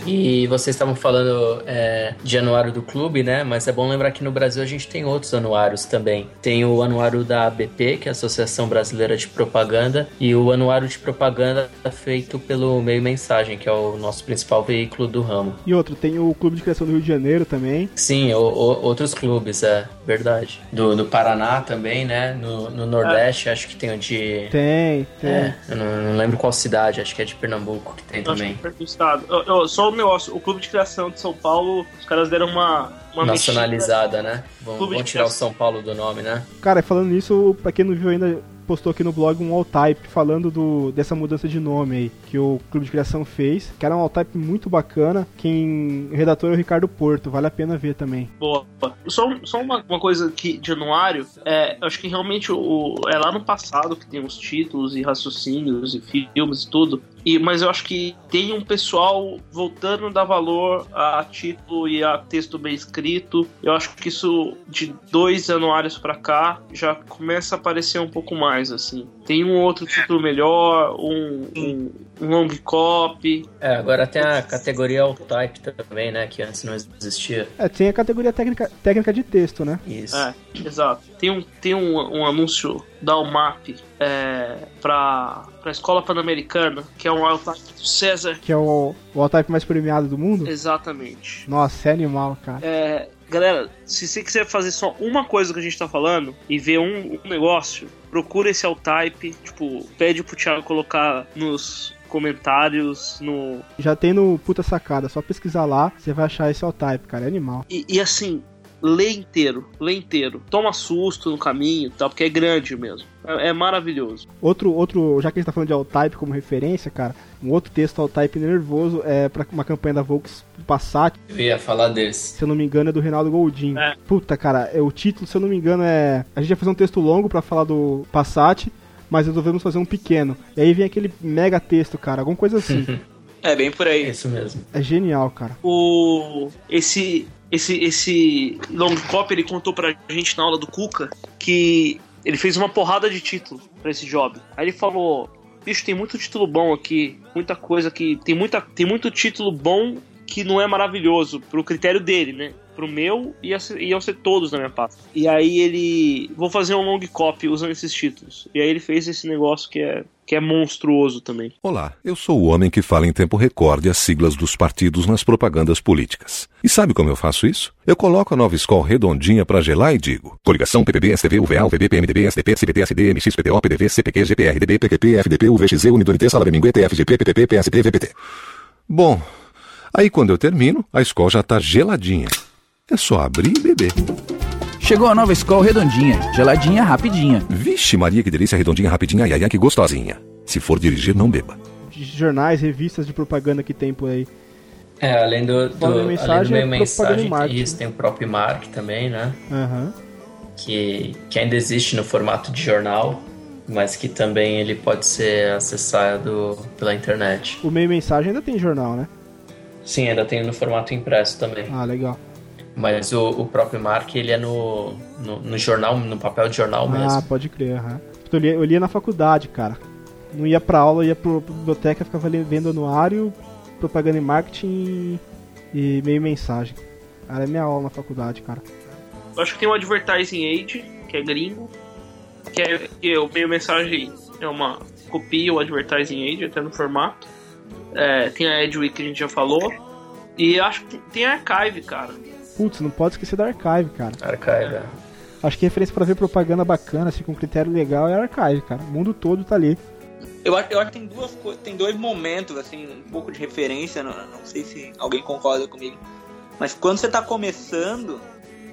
Speaker 6: E vocês estavam falando é, de anuário do clube, né? Mas é bom lembrar que no Brasil a gente tem outros anuários também. Tem o anuário da ABP, que é a Associação Brasileira de Propaganda, e o anuário de propaganda feito pelo Meio Mensagem, que é o nosso principal veículo do ramo.
Speaker 5: E outro, tem o Clube de Criação do Rio de Janeiro também.
Speaker 6: Sim, o- o- outros clubes, é verdade. Do, do Paraná também, né? No, no Nordeste, acho que tem o de.
Speaker 5: Tem, tem.
Speaker 6: É, eu não, não lembro qual cidade, acho que é de Pernambuco que tem
Speaker 7: Eu acho
Speaker 6: também.
Speaker 7: que foi do estado. Eu- eu- só um negócio, o clube de criação de São Paulo, os caras deram uma. uma
Speaker 6: Nacionalizada, né? Vão,
Speaker 7: Clube
Speaker 6: vão tirar o. São Paulo do nome, né?
Speaker 5: Cara, falando nisso, pra quem não viu ainda, postou aqui no blog um all-type falando do, dessa mudança de nome aí, que o Clube de Criação fez, que era um all-type muito bacana. Quem o redator é o Ricardo Porto, vale a pena ver também.
Speaker 7: Boa. Só, só uma, uma coisa que, de anuário, é, eu acho que realmente o, é lá no passado que tem os títulos e raciocínios e filmes e tudo. E, mas eu acho que tem um pessoal voltando a dar valor a título e a texto bem escrito. Eu acho que isso de dois anuários pra cá já começa a aparecer um pouco mais assim. Tem um outro título melhor, um, um, um long copy.
Speaker 6: É, agora tem a categoria All-Type também, né? Que antes não existia.
Speaker 5: É, tem a categoria técnica, técnica de texto, né?
Speaker 6: Isso.
Speaker 7: É, exato. Tem um, tem um, um anúncio da UMAP é, pra, pra Escola Pan-Americana, que é um altaque do César.
Speaker 5: Que é o, o all-type mais premiado do mundo.
Speaker 7: Exatamente.
Speaker 5: Nossa, é animal, cara.
Speaker 7: É, galera, se você quiser fazer só uma coisa que a gente tá falando e ver um, um negócio, procura esse all-type, tipo, pede pro Thiago colocar nos comentários, no,
Speaker 5: Já tem no Puta Sacada, só pesquisar lá, você vai achar esse all-type, cara, é animal.
Speaker 7: E, e assim, lê inteiro, lê inteiro. Toma susto no caminho e tal, porque é grande mesmo. É, é maravilhoso.
Speaker 5: Outro, outro, já que a gente tá falando de all-type como referência, cara, um outro texto all-type nervoso é pra uma campanha da Volks Passat,
Speaker 6: Eu ia falar desse.
Speaker 5: se eu não me engano, é do Reinaldo Goldin.
Speaker 7: É.
Speaker 5: Puta, cara, é, o título, se eu não me engano, é. A gente ia fazer um texto longo pra falar do Passat, mas resolvemos fazer um pequeno. E aí vem aquele mega texto, cara, alguma coisa assim. <laughs>
Speaker 8: É bem por aí.
Speaker 6: Isso mesmo.
Speaker 5: é genial, cara.
Speaker 7: O esse esse esse long copy ele contou pra gente na aula do Cuca que ele fez uma porrada de título pra esse job. Aí ele falou: "Bicho, tem muito título bom aqui, muita coisa que tem muita tem muito título bom que não é maravilhoso pro critério dele, né? Pro meu ser, iam ser todos na minha pasta. E aí ele vou fazer um long copy usando esses títulos. E aí ele fez esse negócio que é que é monstruoso também.
Speaker 15: Olá, eu sou o homem que fala em tempo recorde as siglas dos partidos nas propagandas políticas. E sabe como eu faço isso? Eu coloco a nova escola redondinha pra gelar e digo: coligação PPB, STV, UVA, UVB, PMDB, SDP, CPT, SD, MX, PDV, CPQ, GPR, DB, PQP, FDP, UVXZ, Unidunité, Salário Mínimo, ETF, GP, PPP, PSD, VPT. Bom, aí quando eu termino, a escola já tá geladinha. É só abrir e beber.
Speaker 16: Chegou a nova escola redondinha, geladinha, rapidinha.
Speaker 15: Vixe Maria, que delícia redondinha, rapidinha, ai ai que gostosinha. Se for dirigir, não beba.
Speaker 5: de jornais, revistas de propaganda que tem por aí.
Speaker 6: É, além do, do, além do
Speaker 5: mensagem,
Speaker 6: meio
Speaker 5: é
Speaker 6: mensagem,
Speaker 5: e marketing.
Speaker 6: isso, tem o próprio Mark também, né?
Speaker 5: Aham.
Speaker 6: Que, que ainda existe no formato de jornal, mas que também ele pode ser acessado pela internet.
Speaker 5: O meio mensagem ainda tem jornal, né?
Speaker 6: Sim, ainda tem no formato impresso também.
Speaker 5: Ah, legal.
Speaker 6: Mas o, o próprio Mark, ele é no, no, no jornal, no papel de jornal
Speaker 5: Ah,
Speaker 6: mesmo.
Speaker 5: pode crer, aham. Eu lia, eu lia na faculdade, cara. Não ia pra aula, ia pra biblioteca, ficava vendo anuário, propaganda e marketing e meio mensagem. Era a minha aula na faculdade, cara.
Speaker 7: Eu acho que tem o Advertising Age, que é gringo, que é, que é o meio mensagem é uma copia o Advertising Age, até no formato. É, tem a Edweek que a gente já falou. E acho que tem a Archive, cara.
Speaker 5: Putz, não pode esquecer da Archive, cara.
Speaker 6: Archive, é.
Speaker 5: Acho que referência pra ver propaganda bacana, assim, com critério legal é a Archive, cara. O mundo todo tá ali.
Speaker 8: Eu acho, eu acho que tem duas tem dois momentos, assim, um pouco de referência, não, não sei se alguém concorda comigo. Mas quando você tá começando,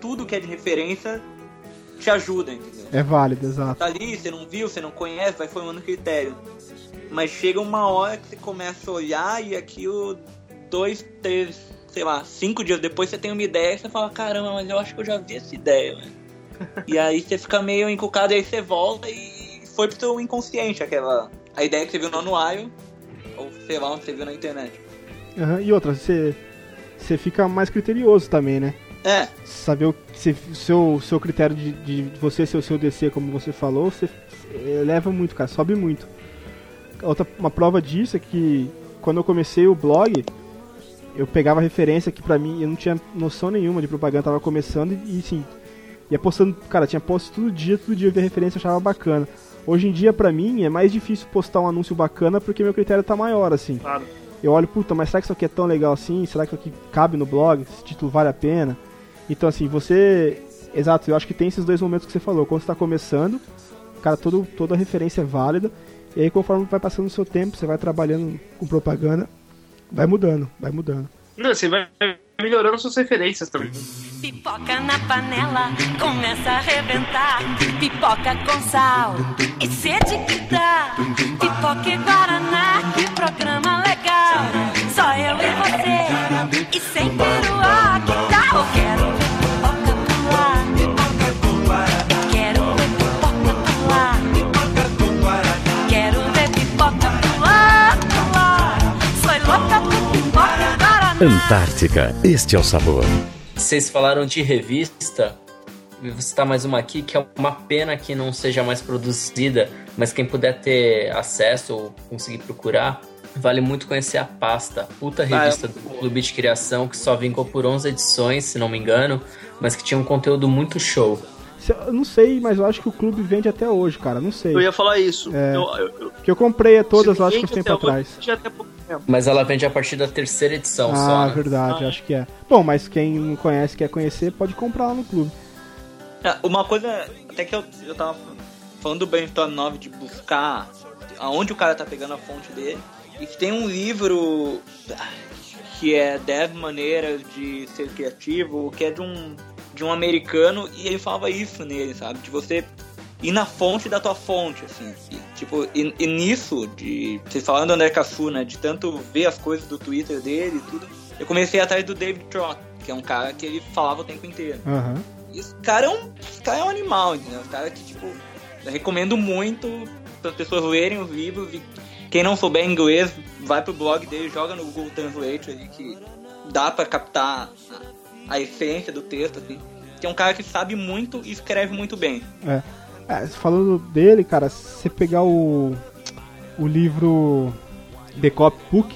Speaker 8: tudo que é de referência te ajuda, entendeu?
Speaker 5: É válido, exato.
Speaker 8: Tá ali, você não viu, você não conhece, vai formando critério. Mas chega uma hora que você começa a olhar e aquilo, dois, três, sei lá, cinco dias depois você tem uma ideia e você fala, caramba, mas eu acho que eu já vi essa ideia, velho. e aí você fica meio encucado, aí você volta e foi pro seu inconsciente aquela. A ideia que você viu no anuário, ou sei lá onde você viu na internet.
Speaker 5: Aham, E outra, você, você fica mais criterioso também, né?
Speaker 8: É,
Speaker 5: Saber o se, seu, seu critério de, de você ser o seu DC, como você falou, você eleva muito, cara, sobe muito. Outra, uma prova disso é que quando eu comecei o blog, eu pegava referência que pra mim eu não tinha noção nenhuma de propaganda, tava começando e, e sim, ia postando, cara, tinha post todo dia, todo dia eu via referência, achava bacana. Hoje em dia, pra mim, é mais difícil postar um anúncio bacana porque meu critério tá maior, assim.
Speaker 7: Claro.
Speaker 5: Eu olho, puta, mas será que isso aqui é tão legal assim? Será que isso aqui cabe no blog? Esse título vale a pena? Então, assim, você. Exato, eu acho que tem esses dois momentos que você falou. Quando você tá começando, cara, todo, toda referência é válida. E aí, conforme vai passando o seu tempo, você vai trabalhando com propaganda, vai mudando, vai mudando.
Speaker 7: Não, você vai melhorando suas referências também.
Speaker 17: Pipoca na panela, começa a arrebentar. Pipoca com sal e sede que dá. Pipoca e Guaraná, que programa legal. Só eu e você, e sem peruá,
Speaker 12: Antártica, este é o sabor.
Speaker 6: Vocês falaram de revista. Vou citar mais uma aqui, que é uma pena que não seja mais produzida, mas quem puder ter acesso ou conseguir procurar, vale muito conhecer a Pasta, puta revista do Clube de Criação, que só vingou por 11 edições, se não me engano, mas que tinha um conteúdo muito show.
Speaker 5: Eu não sei, mas eu acho que o clube vende até hoje, cara. Não sei.
Speaker 7: Eu ia falar isso.
Speaker 5: É.
Speaker 7: Eu, eu, eu,
Speaker 5: Que eu comprei todas, eu acho que tempo
Speaker 7: hoje,
Speaker 5: atrás.
Speaker 7: até pouco.
Speaker 6: Mas ela vende a partir da terceira edição só,
Speaker 5: Ah,
Speaker 6: né?
Speaker 5: verdade, acho que é. Bom, mas quem não conhece, quer conhecer, pode comprar lá no clube.
Speaker 8: É, Uma coisa, até que eu, eu tava falando do Brainstorm 9 de buscar aonde o cara tá pegando a fonte dele. E que tem um livro ah, que é 10 maneiras de ser criativo, que é de um, de um americano, e ele falava isso nele, sabe? De você ir na fonte da tua fonte, assim. E, tipo, e, e nisso, de. Vocês falando do André Cassu, né? De tanto ver as coisas do Twitter dele e tudo, eu comecei atrás do David Trott, que é um cara que ele falava o tempo inteiro.
Speaker 5: Aham.
Speaker 8: E esse cara é um, esse cara é um animal, entendeu? Esse cara que, tipo, eu recomendo muito para as pessoas lerem os livros e quem não souber inglês, vai pro blog dele, joga no Google Translate ali, que dá para captar a, a essência do texto, assim. Que é um cara que sabe muito e escreve muito bem.
Speaker 5: É. É, falando dele, cara, se você pegar o, o livro The Cop Book,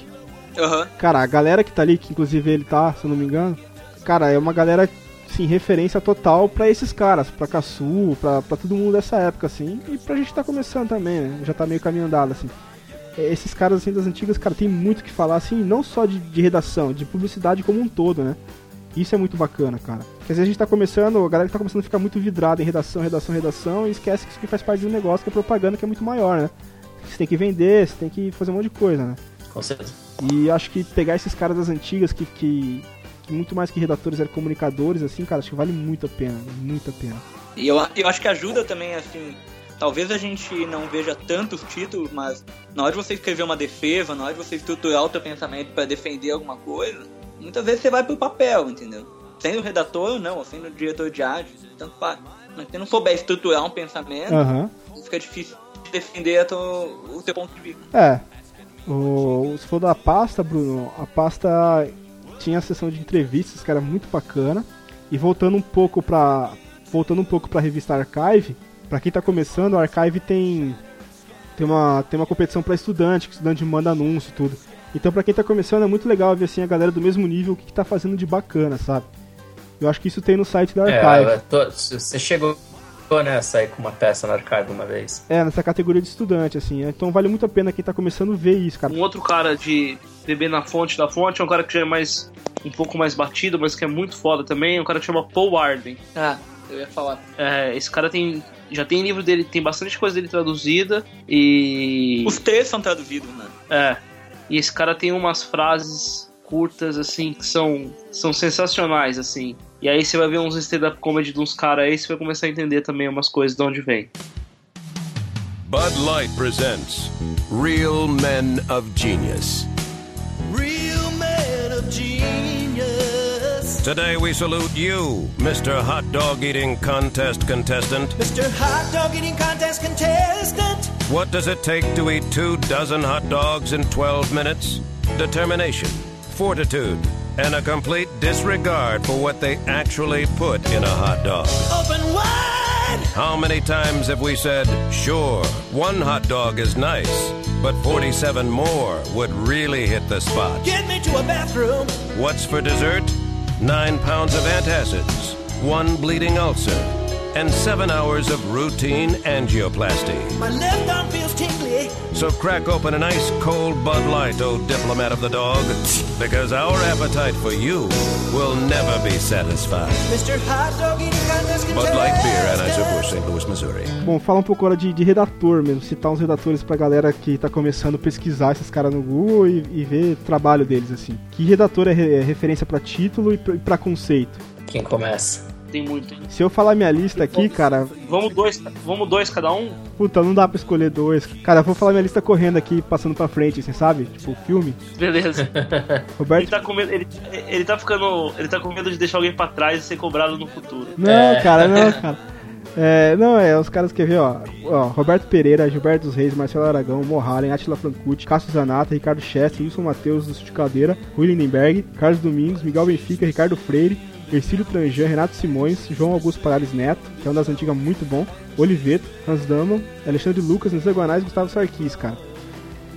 Speaker 8: Aham.
Speaker 5: cara, a galera que tá ali, que inclusive ele tá, se eu não me engano, cara, é uma galera, sim, referência total pra esses caras, pra Caçu, pra, pra todo mundo dessa época, assim, e pra gente tá começando também, né? Já tá meio caminho andado, assim. É, Esses caras, assim, das antigas, cara, tem muito que falar, assim, não só de, de redação, de publicidade como um todo, né? Isso é muito bacana, cara. Porque às vezes a gente tá começando, a galera que tá começando a ficar muito vidrada em redação, redação, redação, e esquece que isso aqui faz parte do negócio, que é propaganda, que é muito maior, né? Você tem que vender, você tem que fazer um monte de coisa, né?
Speaker 6: Com certeza.
Speaker 5: E acho que pegar esses caras das antigas que, que, que muito mais que redatores eram comunicadores, assim, cara, acho que vale muito a pena, muito a pena.
Speaker 8: E eu, eu acho que ajuda também, assim, talvez a gente não veja tantos títulos, mas na hora de você escrever uma defesa, na hora de você estruturar o teu pensamento para defender alguma coisa, muitas vezes você vai pro papel, entendeu? Sendo redator ou não, ou sendo diretor de arte, tanto faz. Mas se você não souber estruturar um pensamento,
Speaker 5: Aham.
Speaker 8: fica difícil de defender tua- o teu ponto de vista.
Speaker 5: É. O, se for da pasta, Bruno, a pasta tinha a sessão de entrevistas, que era muito bacana. E voltando um pouco pra. Voltando um pouco pra revista Archive, pra quem tá começando, a Archive tem. Tem uma, tem uma competição pra estudante, que o estudante manda anúncio e tudo. Então pra quem tá começando é muito legal ver assim a galera do mesmo nível o que, que tá fazendo de bacana, sabe? Eu acho que isso tem no site da Archive.
Speaker 6: É, tô- você chegou né, a sair com uma peça na archive uma vez.
Speaker 5: É, nessa categoria de estudante, assim. Então vale muito a pena quem tá começando ver isso, cara.
Speaker 7: Um outro cara de beber na fonte da fonte é um cara que já é mais um pouco mais batido, mas que é muito foda também, é um cara que chama Paul Arden.
Speaker 8: Ah, eu ia falar.
Speaker 7: É, esse cara tem já tem livro dele, tem bastante coisa dele traduzida e
Speaker 8: Os textos são traduzidos, né?
Speaker 7: é. E esse cara tem umas frases curtas assim que são são sensacionais assim. E aí você vai ver uns stand-up comedy de uns caras aí, você vai começar a entender também umas coisas de onde vem.
Speaker 18: Bud Light presents Real Men of Genius.
Speaker 4: Real
Speaker 18: Today we salute you, Mr. Hot Dog Eating Contest contestant.
Speaker 4: Mr. Hot Dog Eating Contest contestant.
Speaker 18: What does it take to eat two dozen hot dogs in 12 minutes? Determination, fortitude, and a complete disregard for what they actually put in a hot dog.
Speaker 4: Open wide.
Speaker 18: How many times have we said, sure, one hot dog is nice, but 47 more would really hit the spot?
Speaker 4: Get me to a bathroom.
Speaker 18: What's for dessert? Nine pounds of antacids, one bleeding ulcer, and seven hours of routine angioplasty.
Speaker 4: My left arm feels tingly.
Speaker 18: So crack open an ice cold Bud Light, oh diplomat of the dog, because our appetite for you will never be satisfied.
Speaker 4: Mr. Hot Dog Eating Contest.
Speaker 18: Bud Light Beer, St. Louis, Missouri.
Speaker 5: Bom, fala um pouco agora de, de redator mesmo, citar uns redatores pra galera que tá começando a pesquisar esses caras no Google e, e ver o trabalho deles, assim. Que redator é, re- é referência pra título e pra, e pra conceito?
Speaker 6: Quem começa?
Speaker 7: Tem muito, hein?
Speaker 5: Se eu falar minha lista aqui, cara,
Speaker 7: Vamos dois, vamos dois cada um?
Speaker 5: puta, não dá pra escolher dois. Cara, eu vou falar minha lista correndo aqui, passando pra frente, assim, sabe? Tipo, filme.
Speaker 7: Beleza. <laughs>
Speaker 5: Roberto.
Speaker 7: Ele tá com medo, ele, ele tá ficando, ele tá com medo de deixar alguém pra trás e ser cobrado no futuro.
Speaker 5: Não, cara, não, cara. É, não, é, os caras quer ver, ó, ó. Roberto Pereira, Gilberto dos Reis, Marcelo Aragão, Morhalen, Atila Francucci, Cássio Zanata, Ricardo Chester, Wilson Matheus, do Sítio Caldeira, Rui Lindenberg, Carlos Domingos, Miguel Benfica, Ricardo Freire, Ercílio Tranjan, Renato Simões, João Augusto Parares Neto, que é um das antigas muito bom, Oliveto, Hans Daman, Alexandre Lucas, Nessa Guanais e Gustavo Sarquis, cara.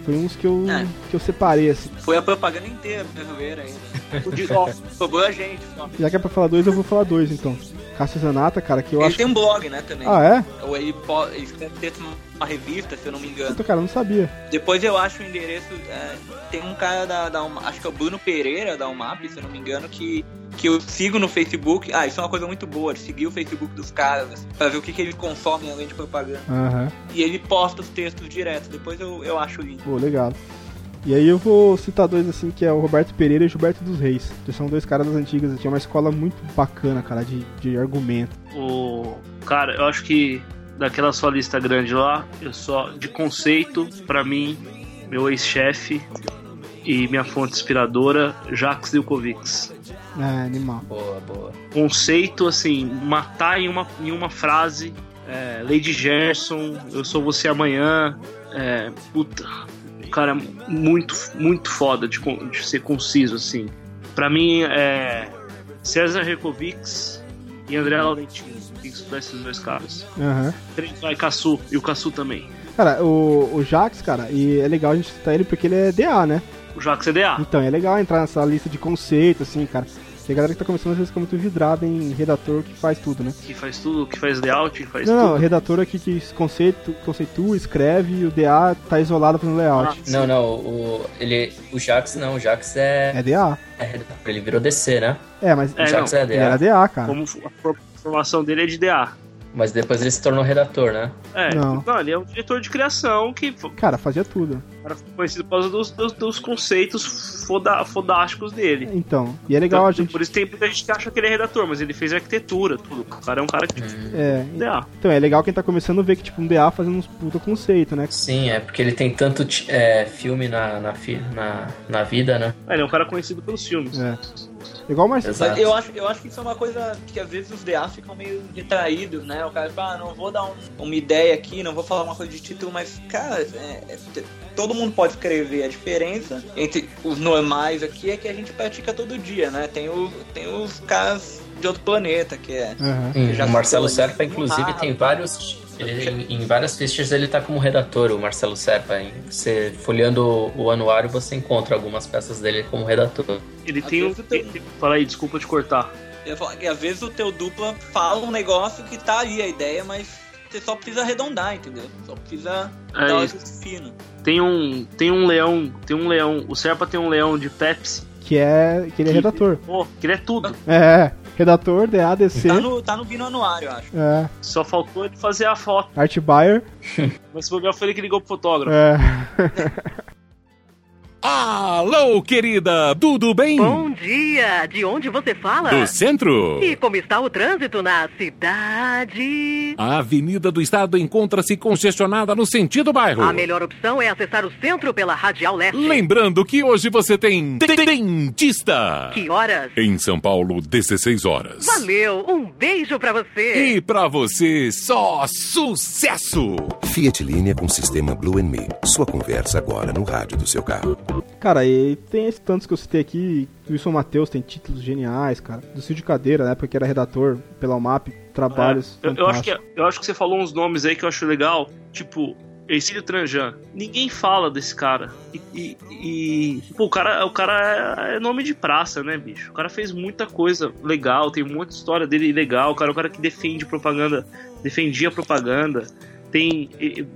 Speaker 5: Foi uns que eu,
Speaker 8: É.
Speaker 5: que eu separei, assim.
Speaker 8: Foi a propaganda inteira brasileira aí. O <laughs> de ó, sobrou a gente. só.
Speaker 5: Já que é pra falar dois, eu vou falar dois, então. Cássio Zanata, cara, que eu
Speaker 8: Ele
Speaker 5: acho...
Speaker 8: tem um blog, né, também.
Speaker 5: Ah, é?
Speaker 8: Ou ele, ele escreve texto numa revista, se eu não me engano.
Speaker 5: Puta, cara, eu não sabia.
Speaker 8: Depois eu acho o endereço. é, tem um cara da, da Uma- acho que é o Bruno Pereira da UMAP, se eu não me engano, que, que eu sigo no Facebook. Ah, isso é uma coisa muito boa, de seguir o Facebook dos caras, assim, pra ver o que, que eles consomem além de propaganda.
Speaker 5: Aham.
Speaker 8: E ele posta os textos direto, depois eu, eu acho o link.
Speaker 5: Pô, legal. E aí eu vou citar dois assim, que é o Roberto Pereira e o Gilberto dos Reis. Que são dois caras das antigas, tinha uma escola muito bacana, cara, de, de argumento.
Speaker 7: O cara, eu acho que daquela sua lista grande lá, eu só de conceito, pra mim, meu ex-chefe e minha fonte inspiradora, Jacques Dilkovics.
Speaker 5: É, animal.
Speaker 6: Boa, boa.
Speaker 7: Conceito assim, matar em uma, em uma frase, é, Lady Gerson, eu sou você amanhã, é, puta, cara muito, muito foda de, de ser conciso assim. Pra mim é César Rekovics e André Laurentino. Tem que estudar esses dois caras.
Speaker 5: Aham.
Speaker 7: Três vai Caçu e o Caçu também.
Speaker 5: Cara, o, o Jax, cara, e é legal a gente citar ele porque ele é DA, né?
Speaker 7: O Jax é DA.
Speaker 5: Então, é legal entrar nessa lista de conceito, assim, cara. A galera que tá começando às vezes fica muito vidrada em redator que faz tudo, né?
Speaker 7: Que faz tudo, que faz layout, que faz
Speaker 5: não, não,
Speaker 7: tudo.
Speaker 5: redator aqui que conceito, conceitua, escreve e o DA tá isolado fazendo layout.
Speaker 6: Não, não, o, ele, o Jax não, o Jax é.
Speaker 5: É DA.
Speaker 6: é redator, ele virou DC, né?
Speaker 5: É, mas
Speaker 6: o Jax é DA.
Speaker 5: ele era DA, cara.
Speaker 7: Como a for- formação dele é de DA.
Speaker 6: Mas depois ele se tornou redator, né?
Speaker 7: É,
Speaker 5: Não.
Speaker 7: não. ele é um diretor de criação que
Speaker 5: Cara, fazia tudo.
Speaker 7: cara foi conhecido por causa dos, dos, dos conceitos foda, fodásticos dele.
Speaker 5: Então, e é legal a gente.
Speaker 7: Por isso tem muita gente que acha que ele é redator, mas ele fez arquitetura, tudo. O cara é um cara que.
Speaker 5: É,
Speaker 7: DA.
Speaker 5: então é legal quem tá começando a ver que, tipo, um DA fazendo uns puta conceito, né?
Speaker 6: Sim, é porque ele tem tanto é, filme na, na, fi- na, na vida, né?
Speaker 7: É, ele é um cara conhecido pelos filmes.
Speaker 5: É. Igual o Marcelo.
Speaker 8: Mas eu acho, eu acho que isso é uma coisa que às vezes os DA ficam meio retraídos, né? O cara fala, ah, não vou dar um- uma ideia aqui, não vou falar uma coisa de título, mas, cara, é- é- todo mundo pode escrever. A diferença entre os normais aqui é que a gente pratica todo dia, né? Tem, o, tem os caras de outro planeta, que é.
Speaker 6: Sim,
Speaker 8: que já
Speaker 6: o Marcelo Serpa,
Speaker 8: né?
Speaker 6: inclusive, tem vários. Ele- em, várias fichas ele tá como redator, o Marcelo Serpa. Em- Você folheando o, anuário, você encontra algumas peças dele como redator.
Speaker 7: Ele tem um. tem- Fala aí, desculpa te cortar.
Speaker 8: Eu falar que às vezes o teu dupla fala um negócio que tá ali a ideia, mas você só precisa arredondar, entendeu? Só precisa
Speaker 7: É
Speaker 8: dar
Speaker 7: isso.
Speaker 8: ajuste fino.
Speaker 7: Tem um. Tem um leão. Tem um leão. O Serpa tem um leão de Pepsi.
Speaker 5: Que é. que ele é redator.
Speaker 7: Pô, que ele é tudo.
Speaker 5: É, redator, DA, DC.
Speaker 8: Tá no, tá no Vino Anuário, eu acho.
Speaker 5: É,
Speaker 7: Só faltou ele fazer a foto.
Speaker 5: Art Buyer.
Speaker 7: Mas se bobear foi ele que ligou pro fotógrafo.
Speaker 5: É. <laughs>
Speaker 19: Alô, querida, tudo bem?
Speaker 3: Bom dia! De onde você fala?
Speaker 19: Do centro.
Speaker 3: E como está o trânsito na cidade?
Speaker 19: A Avenida do Estado encontra-se congestionada no sentido bairro.
Speaker 3: A melhor opção é acessar o centro pela Radial Leste.
Speaker 19: Lembrando que hoje você tem dentista.
Speaker 3: Que horas?
Speaker 19: Em São Paulo, 16 horas.
Speaker 3: Valeu! Um beijo pra você!
Speaker 19: E pra você, só sucesso!
Speaker 13: Fiat Linea com sistema Blue Me. Sua conversa agora no rádio do seu carro.
Speaker 5: Cara, e tem esses tantos que eu citei aqui. Wilson Matheus tem títulos geniais, cara. Do Cid de Cadeira, na época que era redator pela UMAP. Trabalhos.
Speaker 7: É, eu, eu acho que, eu acho que você falou uns nomes aí que eu acho legal. Tipo, Ercílio Tranjan. Ninguém fala desse cara. E, e- e, pô, o cara, o cara é nome de praça, né, bicho? O cara fez muita coisa legal, tem um de história dele legal. O cara é o cara que defende propaganda, defendia propaganda. Tem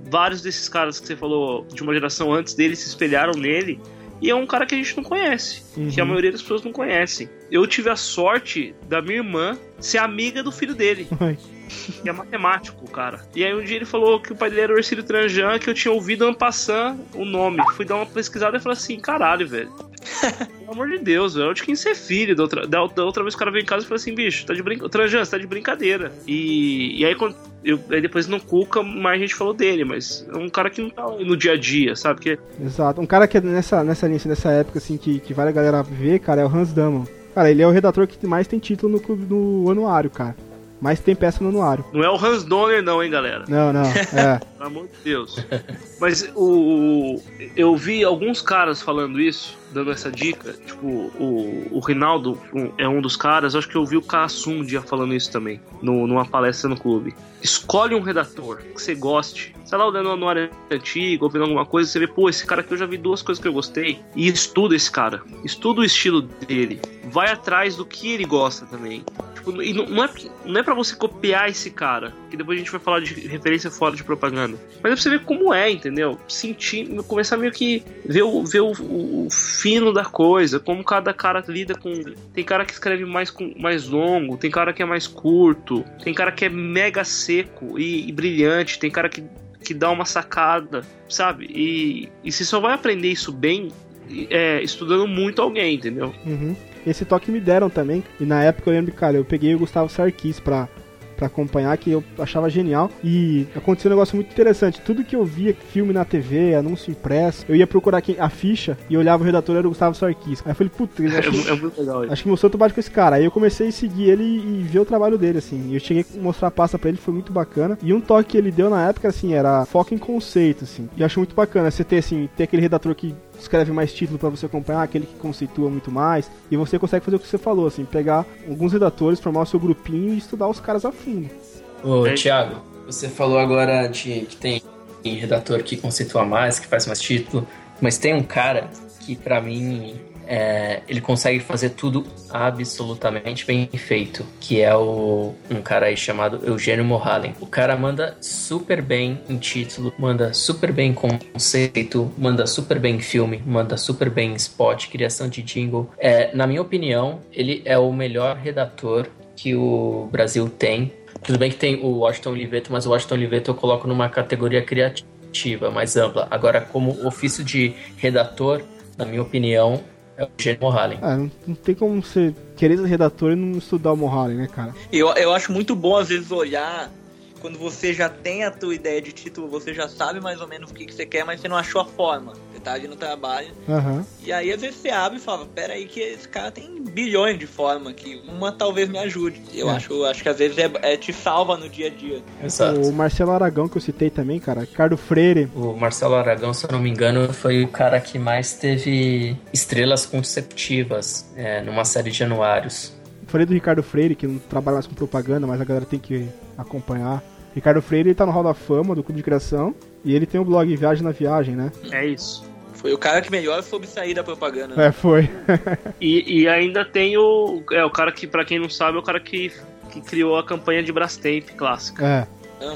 Speaker 7: vários desses caras que você falou de uma geração antes dele se espelharam nele. E é um cara que a gente não conhece, que a
Speaker 5: Uhum.
Speaker 7: maioria das pessoas não conhecem. Eu tive a sorte da minha irmã ser amiga do filho dele <laughs> que é matemático, cara. E aí um dia ele falou que o pai dele era o Ercílio Tranjan, que eu tinha ouvido ano passando o nome. Fui dar uma pesquisada e falei assim, caralho, velho. <laughs> Pelo amor de Deus, velho. De quem você é filho? Da outra, da, da outra vez o cara veio em casa e falou assim, bicho, tá de brinca... Tranjan, você tá de brincadeira. E, e aí, quando eu, aí depois no Cuca, mais a gente falou dele, mas é um cara que não tá no dia a dia, sabe? Que
Speaker 5: Exato. Um cara que é nessa, nessa linha, nessa época, assim, que, que vale a galera ver, cara, é o Hans Damon. Cara, ele é o redator que mais tem título no, no anuário, cara. Mais tem peça no anuário.
Speaker 7: não é o Hans Donner, não, hein, galera?
Speaker 5: Não, não. É. <laughs>
Speaker 7: Pelo amor de Deus. Mas o, eu vi alguns caras falando isso, dando essa dica. Tipo, o, o Rinaldo é um dos caras. Acho que eu vi o Kassum um dia falando isso também, no, numa palestra no clube. Escolhe um redator que você goste. Sei lá, olhando no área antigo, ouvindo alguma coisa, você vê, pô, esse cara aqui eu já vi duas coisas que eu gostei. E estuda esse cara. Estuda o estilo dele. Vai atrás do que ele gosta também. Tipo, e não, não é, não é pra você copiar esse cara, que depois a gente vai falar de referência fora de propaganda. Mas é pra você ver como é, entendeu? Sentir, começar meio que ver o, ver o, o- o fino da coisa, como cada cara lida com. Tem cara que escreve mais, com, mais longo, tem cara que é mais curto, tem cara que é mega seco e, e brilhante, tem cara que, que dá uma sacada, sabe? E, e você só vai aprender isso bem é, estudando muito alguém, entendeu?
Speaker 5: Uhum. Esse toque me deram também. E na época eu lembro, cara, eu peguei o Gustavo Sarkis pra, pra acompanhar, que eu achava genial. E aconteceu um negócio muito interessante. Tudo que eu via, filme na TV, anúncio impresso, eu ia procurar quem, a ficha e olhava o redator, era o Gustavo Sarkis. Aí eu falei, puta, eu <laughs>
Speaker 7: É,
Speaker 5: acho,
Speaker 7: mu- é muito legal
Speaker 5: acho que santo bate com esse cara. Aí eu comecei a seguir ele e ver o trabalho dele, assim. E eu cheguei a mostrar a pasta pra ele, foi muito bacana. E um toque que ele deu na época, assim, era foco em conceito, assim. E eu acho muito bacana você ter, assim, ter aquele redator que escreve mais título pra você acompanhar, aquele que conceitua muito mais. E você consegue fazer o que você falou, assim, pegar alguns redatores, formar o seu grupinho e estudar os caras a fundo.
Speaker 6: Ô,
Speaker 7: É.
Speaker 6: Thiago, você falou agora de que tem redator que conceitua mais, que faz mais título, mas tem um cara que pra mim é, ele consegue fazer tudo absolutamente bem feito, que é o um cara aí chamado Eugênio Morhalen. O cara manda super bem em título, manda super bem em conceito, manda super bem em filme, manda super bem em spot, criação de jingle. É, na minha opinião, ele é o melhor redator que o Brasil tem Tudo bem que tem o Washington Oliveto, mas o Washington Oliveto eu coloco numa categoria criativa, mais ampla. Agora, como ofício de redator, na minha opinião, é o Gene Mohalen.
Speaker 5: Ah, não, não tem como você querer ser redator e não estudar o Mohalen, né, cara?
Speaker 8: Eu, eu acho muito bom, às vezes, olhar quando você já tem a tua ideia de título, você já sabe mais ou menos o que, que você quer, mas você não achou a forma. Você tá ali no trabalho.
Speaker 5: Aham.
Speaker 8: E aí, às vezes, você abre e fala, pera aí que esse cara tem bilhões de formas que uma talvez me ajude. Eu
Speaker 5: É.
Speaker 8: acho, acho que às vezes é, é- te salva no dia a dia.
Speaker 5: O Marcelo Aragão, que eu citei também, cara. Ricardo Freire.
Speaker 6: O Marcelo Aragão, se eu não me engano, foi o cara que mais teve estrelas consecutivas é, numa série de anuários.
Speaker 5: Falei do Ricardo Freire, que não trabalha mais com propaganda, mas a galera tem que acompanhar. Ricardo Freire ele tá no Hall da Fama do Clube de Criação. E ele tem o blog Viagem na Viagem, né?
Speaker 7: É isso.
Speaker 8: Foi o cara que melhor soube sair da propaganda. né?
Speaker 5: É, foi.
Speaker 7: E, e ainda tem o. É, o cara que, pra quem não sabe, é o cara que, que criou a campanha de Brastemp clássica.
Speaker 5: É.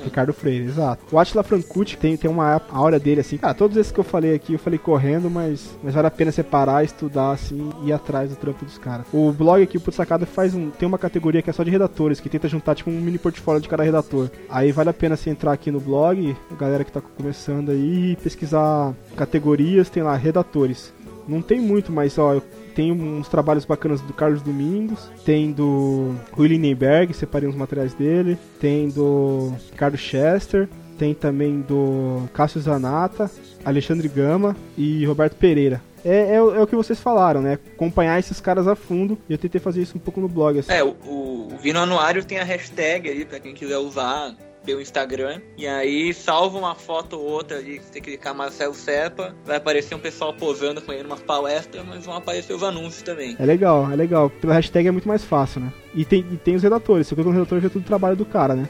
Speaker 5: Ricardo Freire, exato. O Atila Francucci tem, tem uma aura dele assim. Cara, todos esses que eu falei aqui, eu falei correndo, mas, mas vale a pena separar, estudar assim e ir atrás do trampo dos caras. O blog aqui, o Sacada, faz um. Tem uma categoria que é só de redatores, que tenta juntar tipo um mini portfólio de cada redator. Aí vale a pena você entrar aqui no blog, a galera que tá começando aí, pesquisar categorias, tem lá, redatores. Não tem muito, mas ó, tem uns trabalhos bacanas do Carlos Domingos, tem do Rui Lindenberg, separei uns materiais dele, tem do Ricardo Chester, tem também do Cássio Zanata, Alexandre Gama e Roberto Pereira. É, é, é o que vocês falaram, né? Acompanhar esses caras a fundo. E eu tentei fazer isso um pouco no blog. Assim.
Speaker 8: É, o, o, o Vino Anuário tem a hashtag aí, pra quem quiser usar pelo Instagram. E aí salva uma foto ou outra ali, se você clicar Marcelo Serpa, vai aparecer um pessoal posando com ele umas palestras, mas vão aparecer os anúncios também.
Speaker 5: É legal, é legal. Pela hashtag é muito mais fácil, né? E tem, e tem os redatores. Se eu clico no redator, já é tudo trabalho do cara, né?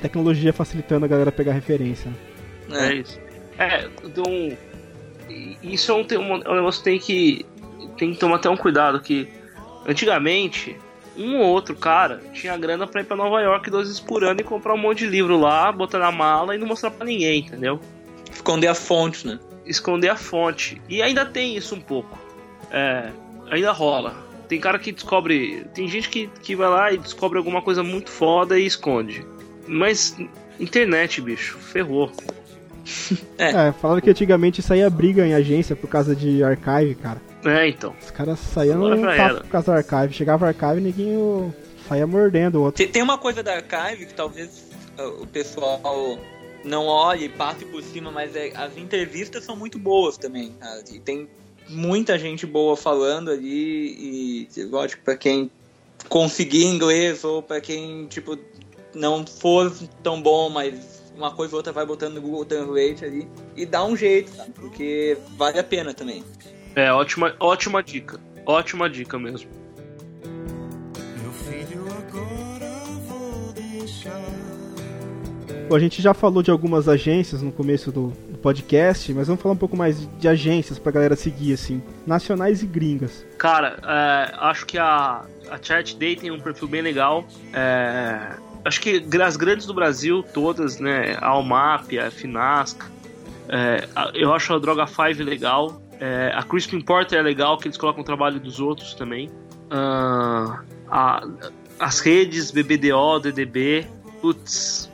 Speaker 5: Tecnologia facilitando a galera pegar referência. né?
Speaker 7: É isso. É, então. Isso é um, um, é um negócio que tem que. Tem que tomar até um cuidado que. Antigamente, um ou outro cara tinha grana pra ir pra Nova York duas vezes por ano e comprar um monte de livro lá, botar na mala e não mostrar pra ninguém, entendeu?
Speaker 8: Esconder a fonte, né?
Speaker 7: Esconder a fonte. E ainda tem isso um pouco. É, ainda rola. Tem cara que descobre. Tem gente que, que vai lá e descobre alguma coisa muito foda e esconde. Mas internet, bicho, ferrou. <laughs>
Speaker 5: É. falaram que antigamente saía briga em agência por causa de archive, cara.
Speaker 7: É, então.
Speaker 5: Os caras saíam no papo por causa do archive. Chegava o archive e ninguém saía mordendo o outro.
Speaker 8: Tem, tem uma coisa da Archive que talvez uh, o pessoal não olhe e passe por cima, mas é, as entrevistas são muito boas também. E tem muita gente boa falando ali e, lógico, pra quem conseguir inglês ou pra quem, tipo, não for tão bom, mas uma coisa ou outra vai botando no Google Translate ali e dá um jeito, sabe? Porque vale a pena também.
Speaker 7: É, ótima, ótima dica. Ótima dica mesmo.
Speaker 5: Bom, a gente já falou de algumas agências no começo do, do podcast, mas vamos falar um pouco mais de agências pra galera seguir, assim. Nacionais e gringas.
Speaker 7: Cara, é, acho que a, a Chart Day tem um perfil bem legal. É, acho que as grandes do Brasil, todas, né? A Almap, a Finasca. é, eu acho a Droga 5 legal. É, a Crispin Porter é legal, que eles colocam o trabalho dos outros também. Ah, a- as redes, BBDO, DDB. Putz,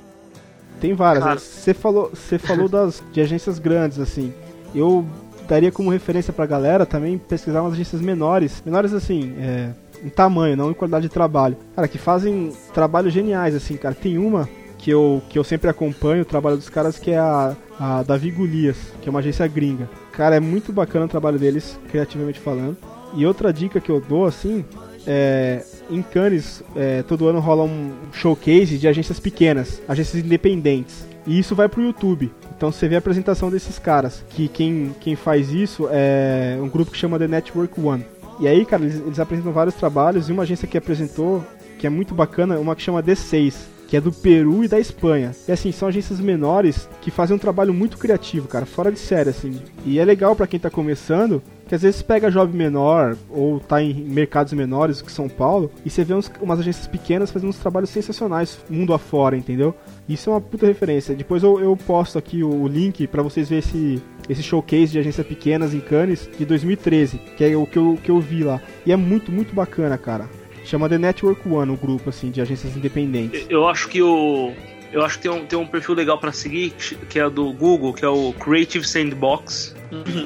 Speaker 5: Tem várias. Né? Você falou, você falou das <laughs> de agências grandes, assim. Eu daria como referência pra galera também pesquisar umas agências menores. Menores, assim, é, em tamanho, não em qualidade de trabalho. Cara, que fazem trabalhos geniais, assim, cara. Tem uma que eu, que eu sempre acompanho o trabalho dos caras, que é a, a Davi Golias, que é uma agência gringa. Cara, é muito bacana o trabalho deles, criativamente falando. E outra dica que eu dou, assim, é, em Cannes, é, todo ano rola um showcase de agências pequenas, agências independentes. E isso vai pro YouTube. Então você vê a apresentação desses caras. Que quem, quem faz isso é um grupo que chama The Network One. E aí, cara, eles, eles apresentam vários trabalhos. E uma agência que apresentou, que é muito bacana, uma que chama D6 que é do Peru e da Espanha. E assim, são agências menores que fazem um trabalho muito criativo, cara, fora de série, assim. E é legal pra quem tá começando, que às vezes pega jovem menor ou tá em mercados menores, que São Paulo, e você vê uns, umas agências pequenas fazendo uns trabalhos sensacionais mundo afora, entendeu? Isso é uma puta referência. Depois eu, eu posto aqui o, o link pra vocês verem esse, esse showcase de agências pequenas em Cannes de 2013, que é o que eu, que eu vi lá. E é muito, muito bacana, cara. Chama The Network One, o grupo, assim, de agências independentes.
Speaker 7: Eu acho que o. Eu acho que tem um, tem um perfil legal pra seguir, que é do Google, que é o Creative Sandbox.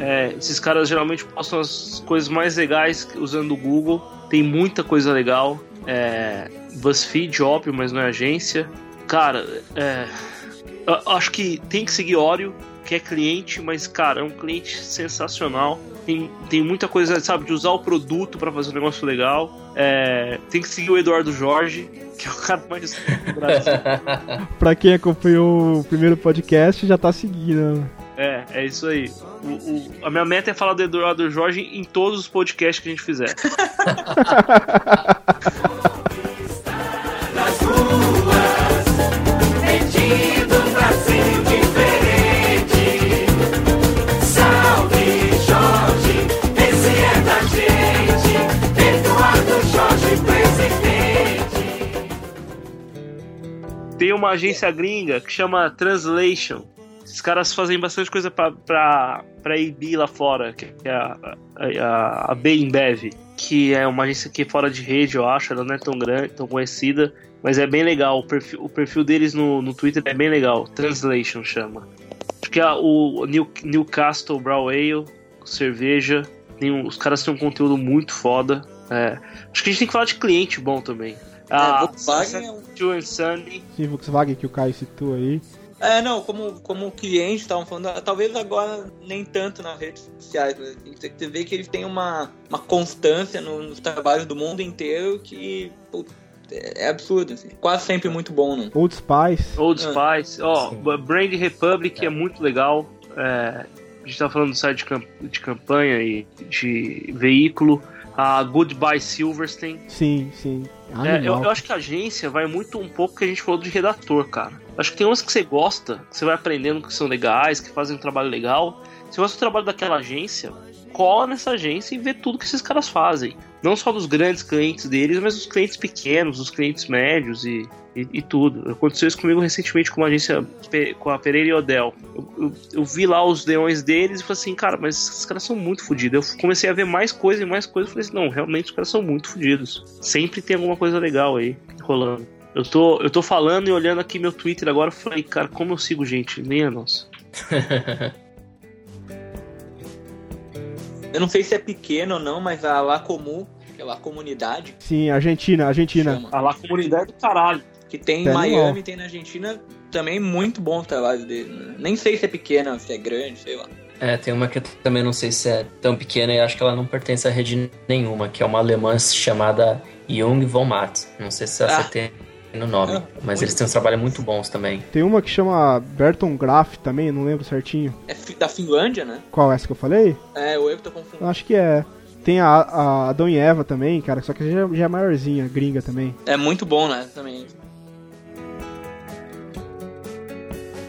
Speaker 7: É, esses caras geralmente postam as coisas mais legais usando o Google. Tem muita coisa legal. É, BuzzFeed, óbvio, mas não é agência. Cara, é, eu acho que tem que seguir Oreo, é cliente, mas, cara, é um cliente sensacional. Tem, tem muita coisa, sabe, de usar o produto pra fazer um negócio legal. É, tem que seguir o Eduardo Jorge, que é o cara mais <laughs> do Brasil. <laughs>
Speaker 5: Pra quem acompanhou o primeiro podcast, já tá seguindo.
Speaker 7: É, é isso aí. O- o- a minha meta é falar do Eduardo Jorge em todos os podcasts que a gente fizer. <laughs> Tem uma agência gringa que chama Translation. Esses caras fazem bastante coisa pra, pra, pra AB lá fora, que é a, a, a, Bembev, que é uma agência que é fora de rede, eu acho, ela não é tão grande, tão conhecida, mas é bem legal. O perfil, o perfil deles no, no Twitter é bem legal. Translation chama. Acho que é o New, Newcastle Brown Ale, cerveja. Tem os caras têm um conteúdo muito foda. É, acho que a gente tem que falar de cliente bom também. A
Speaker 8: Volkswagen é um-
Speaker 7: Joe and Sunny.
Speaker 5: Sim, Volkswagen que o Caio citou aí.
Speaker 8: É, não, como, como cliente, estavam falando, ah, talvez agora nem tanto nas redes sociais, mas assim, você você vê que eles têm uma, uma constância no- nos trabalhos do mundo inteiro que putz, é é absurdo, assim. quase sempre muito bom, não?
Speaker 5: Old Spice.
Speaker 7: Old Spice, ó, Brand Republic é muito legal. É, a gente tá falando do site de campanha e de veículo. A Goodbye Silverstein.
Speaker 5: Sim, sim.
Speaker 7: É, eu, eu acho que a agência vai muito um pouco que a gente falou de redator, cara. Acho que tem umas que você gosta, que você vai aprendendo que são legais, que fazem um trabalho legal. Se você gosta do trabalho daquela agência, cola nessa agência e vê tudo que esses caras fazem. Não só dos grandes clientes deles, mas dos clientes pequenos, dos clientes médios e, e, e tudo. Aconteceu isso comigo recentemente com uma agência, com a Pereira e Odell. Eu, eu, eu vi lá os leões deles e falei assim, cara, mas esses caras são muito fodidos. Eu comecei a ver mais coisa e mais coisa e falei assim, não, realmente os caras são muito fodidos. Sempre tem alguma coisa legal aí rolando. Eu tô, eu tô falando e olhando aqui meu Twitter agora, falei, cara, como eu sigo gente, nem a nossa. <laughs>
Speaker 8: Eu não sei se é pequeno ou não, mas a La Comu, que é La Comunidade,
Speaker 5: Sim, Argentina, Argentina.
Speaker 7: A La Comunidade do caralho.
Speaker 8: que tem em Miami, tem na Argentina, também muito bom o trabalho dele. Nem sei se é pequena, se é grande, sei lá.
Speaker 6: É, tem uma que eu também não sei se é tão pequena e acho que ela não pertence a rede nenhuma, que é uma alemã chamada Jung von Matt. Não sei se
Speaker 8: Ah.
Speaker 6: acertei no nome, mas eles têm uns trabalhos muito bons também.
Speaker 5: Tem uma que chama Berton Graf também, não lembro certinho.
Speaker 8: É da Finlândia, né?
Speaker 5: Qual é essa que eu falei?
Speaker 8: É, o eu que tô confundindo.
Speaker 5: Acho que é. Tem a, a Adão e Eva também, cara, só que já, já é maiorzinha, gringa também.
Speaker 8: É muito bom, né? Também.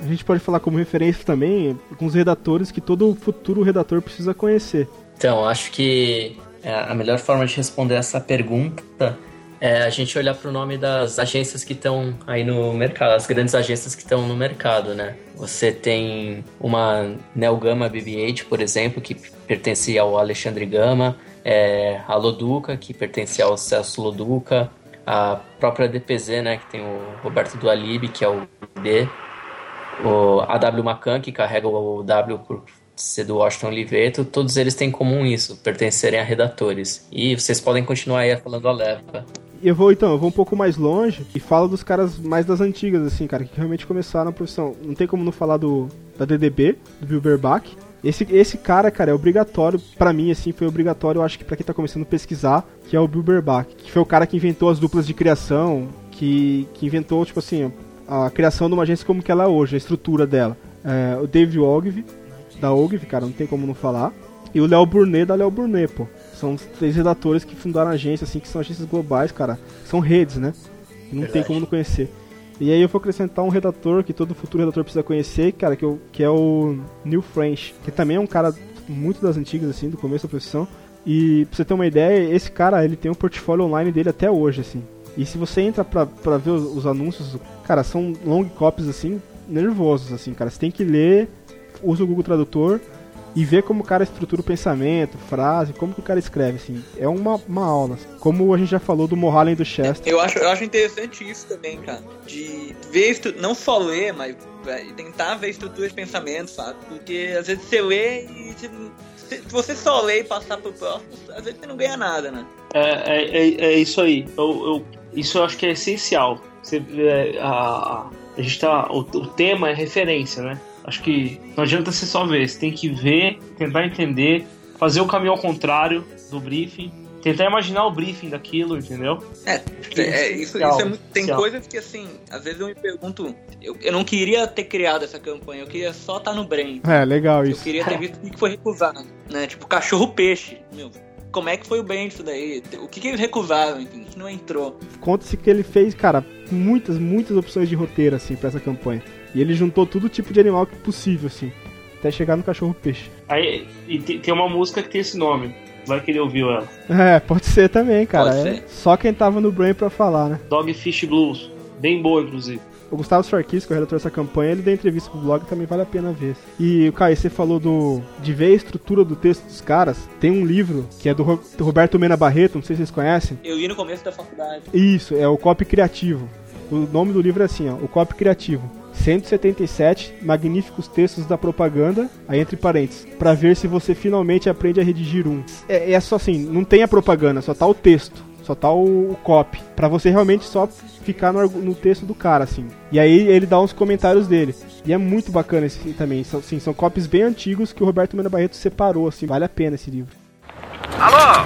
Speaker 5: A gente pode falar como referência também alguns redatores que todo futuro redator precisa conhecer.
Speaker 6: Então, acho que é, a melhor forma de responder essa pergunta é a gente olhar para o nome das agências que estão aí no mercado, as grandes agências que estão no mercado, né? Você tem uma Neo Gama BB-8, por exemplo, que pertence ao Alexandre Gama, é, a Loduca, que pertence ao Celso Loduca, a própria DPZ, né, que tem o Roberto Dualib, que é o D, o AW Macan, que carrega o W por ser do Washington Oliveto, todos eles têm em comum isso, pertencerem a redatores. E vocês podem continuar aí falando a leva.
Speaker 5: Eu vou então, eu vou um pouco mais longe e falo dos caras mais das antigas, assim, cara, que realmente começaram a profissão. Não tem como não falar do da DDB, do Bill Berbach. Esse, esse cara, cara, é obrigatório, pra mim, assim, foi obrigatório, eu acho que pra quem tá começando a pesquisar, que é o Bill Berbach, que foi o cara que inventou as duplas de criação, que, que inventou, tipo assim, a criação de uma agência como que ela é hoje, a estrutura dela. É, o David Ogilvy, da Ogilvy, cara, não tem como não falar. E o Léo Burnet da Léo Burnet, pô. São três redatores que fundaram a agência, assim, que são agências globais, cara. São redes, né? Não tem
Speaker 6: Verdade.
Speaker 5: como não conhecer. E aí eu vou acrescentar um redator que todo futuro redator precisa conhecer, cara, que, eu, que é o Neil French, que também é um cara muito das antigas, assim, do começo da profissão. E pra você ter uma ideia, esse cara, ele tem um portfólio online dele até hoje, assim. E se você entra pra, pra ver os, os anúncios, cara, são long copies, assim, nervosos, assim, cara. Você tem que ler, usa o Google Tradutor, e ver como o cara estrutura o pensamento, frase, como que o cara escreve, assim. É uma, uma aula. assim. Como a gente já falou do Mohallen e do Chester.
Speaker 8: Eu acho, eu acho interessante isso também, cara. De ver, não só ler, mas tentar ver estrutura de pensamento, sabe? Porque às vezes você lê e se, se você só lê e passar pro próximo, às vezes você não ganha nada, né?
Speaker 7: É, é, é, é isso aí. Eu, eu- isso eu acho que é essencial. Você, é, a, a gente tá. O, o tema é referência, né? Acho que não adianta você só ver, você tem que ver, tentar entender, fazer o caminho ao contrário do briefing, tentar imaginar o briefing daquilo, entendeu?
Speaker 8: É, é, isso, isso é muito, tem coisas que assim, às vezes eu me pergunto, eu, eu não queria ter criado essa campanha, eu queria só estar no Brain.
Speaker 5: É, legal
Speaker 8: Eu
Speaker 5: isso.
Speaker 8: queria ter visto o que foi recusado, né? Tipo, cachorro-peixe. Meu, como é que foi o bem disso daí? O que, que eles recusaram, enfim, que não entrou?
Speaker 5: Conta-se que ele fez, cara, muitas, muitas opções de roteiro, assim, pra essa campanha. E ele juntou todo tipo de animal possível, assim. Até chegar no cachorro-peixe.
Speaker 7: Aí e te- tem uma música que tem esse nome. Vai que ele ouviu ela.
Speaker 5: É, pode ser também, cara.
Speaker 7: Pode
Speaker 5: É
Speaker 7: ser.
Speaker 5: só quem tava no Brain pra falar, né?
Speaker 7: Dogfish Blues. Bem boa, inclusive.
Speaker 5: O Gustavo Sarkis, que é o redator dessa campanha, ele deu entrevista pro blog também vale a pena ver. E, Caio, você falou do de ver a estrutura do texto dos caras. Tem um livro que é do, Ro- do Roberto Mena Barreto, não sei se vocês conhecem.
Speaker 8: Eu li no começo da faculdade.
Speaker 5: Isso, é o Copy Criativo. O nome do livro é assim, ó, o Copy Criativo. 177 magníficos textos da propaganda, aí entre parênteses, pra ver se você finalmente aprende a redigir um. É, é só assim, não tem a propaganda, só tá o texto, só tá o, o copy, Pra você realmente só ficar no, no texto do cara, assim. E aí ele dá uns comentários dele. E é muito bacana esse também, são, assim, são copies bem antigos que o Roberto Mena Barreto separou, assim, vale a pena esse livro.
Speaker 20: Alô?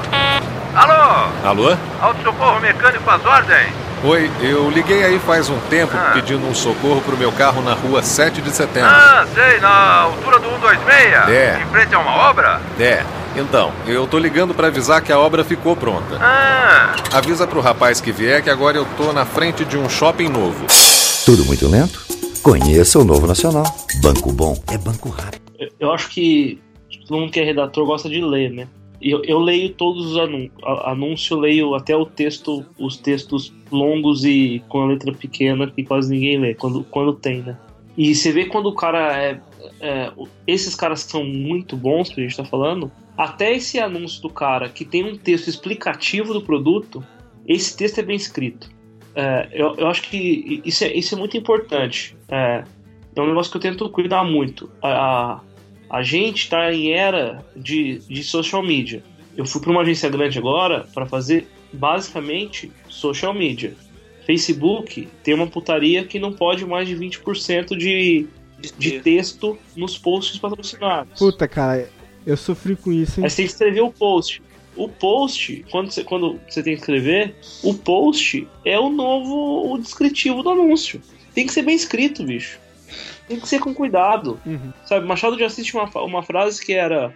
Speaker 20: Alô?
Speaker 21: Alô?
Speaker 20: Auto socorro mecânico às ordens?
Speaker 21: Oi, eu liguei aí faz um tempo
Speaker 20: Ah.
Speaker 21: pedindo um socorro pro meu carro na rua 7 de setembro.
Speaker 20: Ah, sei, na altura do 126.
Speaker 21: É.
Speaker 20: Em frente a uma obra?
Speaker 21: É, então, eu tô ligando pra avisar que a obra ficou pronta.
Speaker 20: Ah,
Speaker 21: Avisa pro rapaz que vier que agora eu tô na frente de um shopping novo.
Speaker 22: Tudo muito lento? Conheça o Novo Nacional. Banco bom é banco rápido.
Speaker 7: Eu, eu acho que todo mundo que é redator gosta de ler, né? Eu, eu leio todos os anúncios. Leio até o texto, os textos longos e com a letra pequena que quase ninguém lê, quando, quando tem, né? E você vê quando o cara é, é, Esses caras são muito bons que a gente tá falando. Até esse anúncio do cara que tem um texto explicativo do produto, esse texto é bem escrito. É, eu, eu acho que isso é, isso é muito importante. É, é um negócio que eu tento cuidar muito. A, a, a gente está em era de, de social media. Eu fui para uma agência grande agora para fazer basicamente social media. Facebook tem uma putaria que não pode mais de 20% de, de texto nos posts patrocinados.
Speaker 5: Puta, cara, eu sofri com isso, hein?
Speaker 7: Aí você tem que escrever o post. O post, quando você, quando você tem que escrever, o post é o novo o descritivo do anúncio. Tem que ser bem escrito, bicho. Tem que ser com cuidado. Sabe, Machado de Assis tinha uma, uma frase que era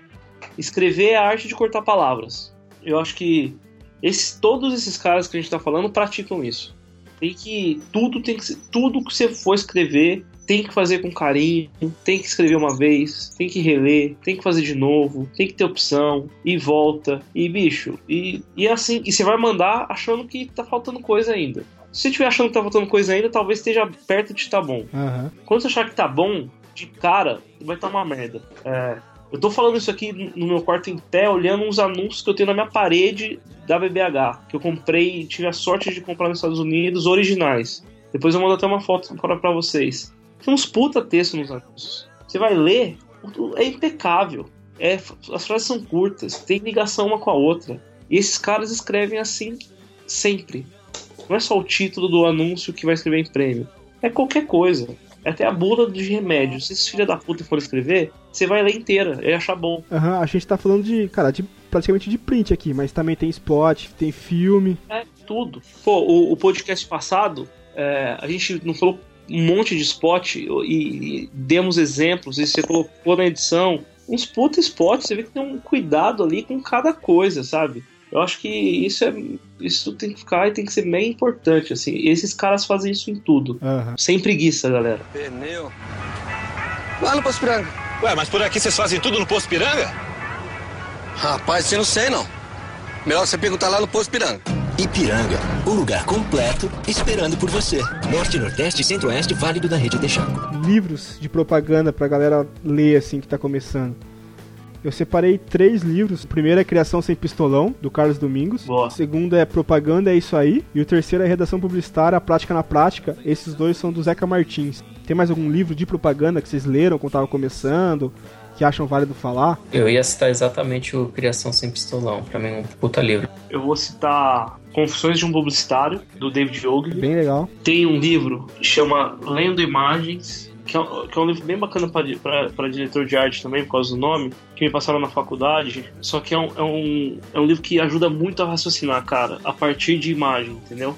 Speaker 7: escrever é a arte de cortar palavras. Eu acho que esses, todos esses caras que a gente tá falando praticam isso. Tem que. Tudo tem que ser. Tudo que você for escrever tem que fazer com carinho, tem que escrever uma vez, tem que reler, tem que fazer de novo, tem que ter opção, e volta, e bicho, e, e assim, e você vai mandar achando que tá faltando coisa ainda. Se você estiver achando que tá faltando coisa ainda, talvez esteja perto de estar bom.
Speaker 5: Aham.
Speaker 7: Quando você achar que tá bom, de cara, vai estar uma merda. É, eu tô falando isso aqui no meu quarto em pé, olhando uns anúncios que eu tenho na minha parede da BBH, que eu comprei, tive a sorte de comprar nos Estados Unidos, originais. Depois eu mando até uma foto para vocês. Tem uns puta texto nos anúncios. Você vai ler, é impecável. É, as frases são curtas, tem ligação uma com a outra. E esses caras escrevem assim sempre. Não é só o título do anúncio que vai escrever em prêmio. É qualquer coisa. É até a bula de remédio. Se esses filha da puta for escrever, você vai ler inteira e achar bom.
Speaker 5: Aham, a gente tá falando de, cara, de praticamente de print aqui, mas também tem spot, tem filme.
Speaker 7: É tudo. Pô, o, o podcast passado, é, a gente não falou um monte de spot e, e demos exemplos, e você colocou na edição uns puta spots, você vê que tem um cuidado ali com cada coisa, sabe? Eu acho que isso é. Isso tem que ficar e tem que ser bem importante, assim. E esses caras fazem isso em tudo.
Speaker 5: Aham.
Speaker 7: Sem preguiça, galera.
Speaker 23: Pneu. Lá no Posto Piranga. Ué, mas por aqui vocês fazem tudo no Posto Piranga? Rapaz, eu não sei não. Melhor você perguntar lá no Posto Piranga.
Speaker 24: Ipiranga, o lugar completo esperando por você. Norte, Nordeste e Centro-Oeste, válido da rede Texaco.
Speaker 5: livros de propaganda pra galera ler assim que tá começando. Eu separei três livros. O primeiro é Criação Sem Pistolão, do Carlos Domingos.
Speaker 7: Boa.
Speaker 5: O segundo é Propaganda É Isso Aí. E o terceiro é Redação Publicitária, A Prática na Prática. Esses dois são do Zeca Martins. Tem mais algum livro de propaganda que vocês leram quando estavam começando? Que acham válido falar?
Speaker 6: Eu ia citar exatamente o Criação Sem Pistolão. Pra mim é um puta livro.
Speaker 7: Eu vou citar Confissões de um Publicitário, do David Ogilvy.
Speaker 5: Bem legal.
Speaker 7: Tem um livro que chama Lendo Imagens, que é, um- que é um livro bem bacana para diretor de arte também, por causa do nome, que me passaram na faculdade. Só que é um, é, um, é um livro que ajuda muito a raciocinar, cara, a partir de imagem, entendeu?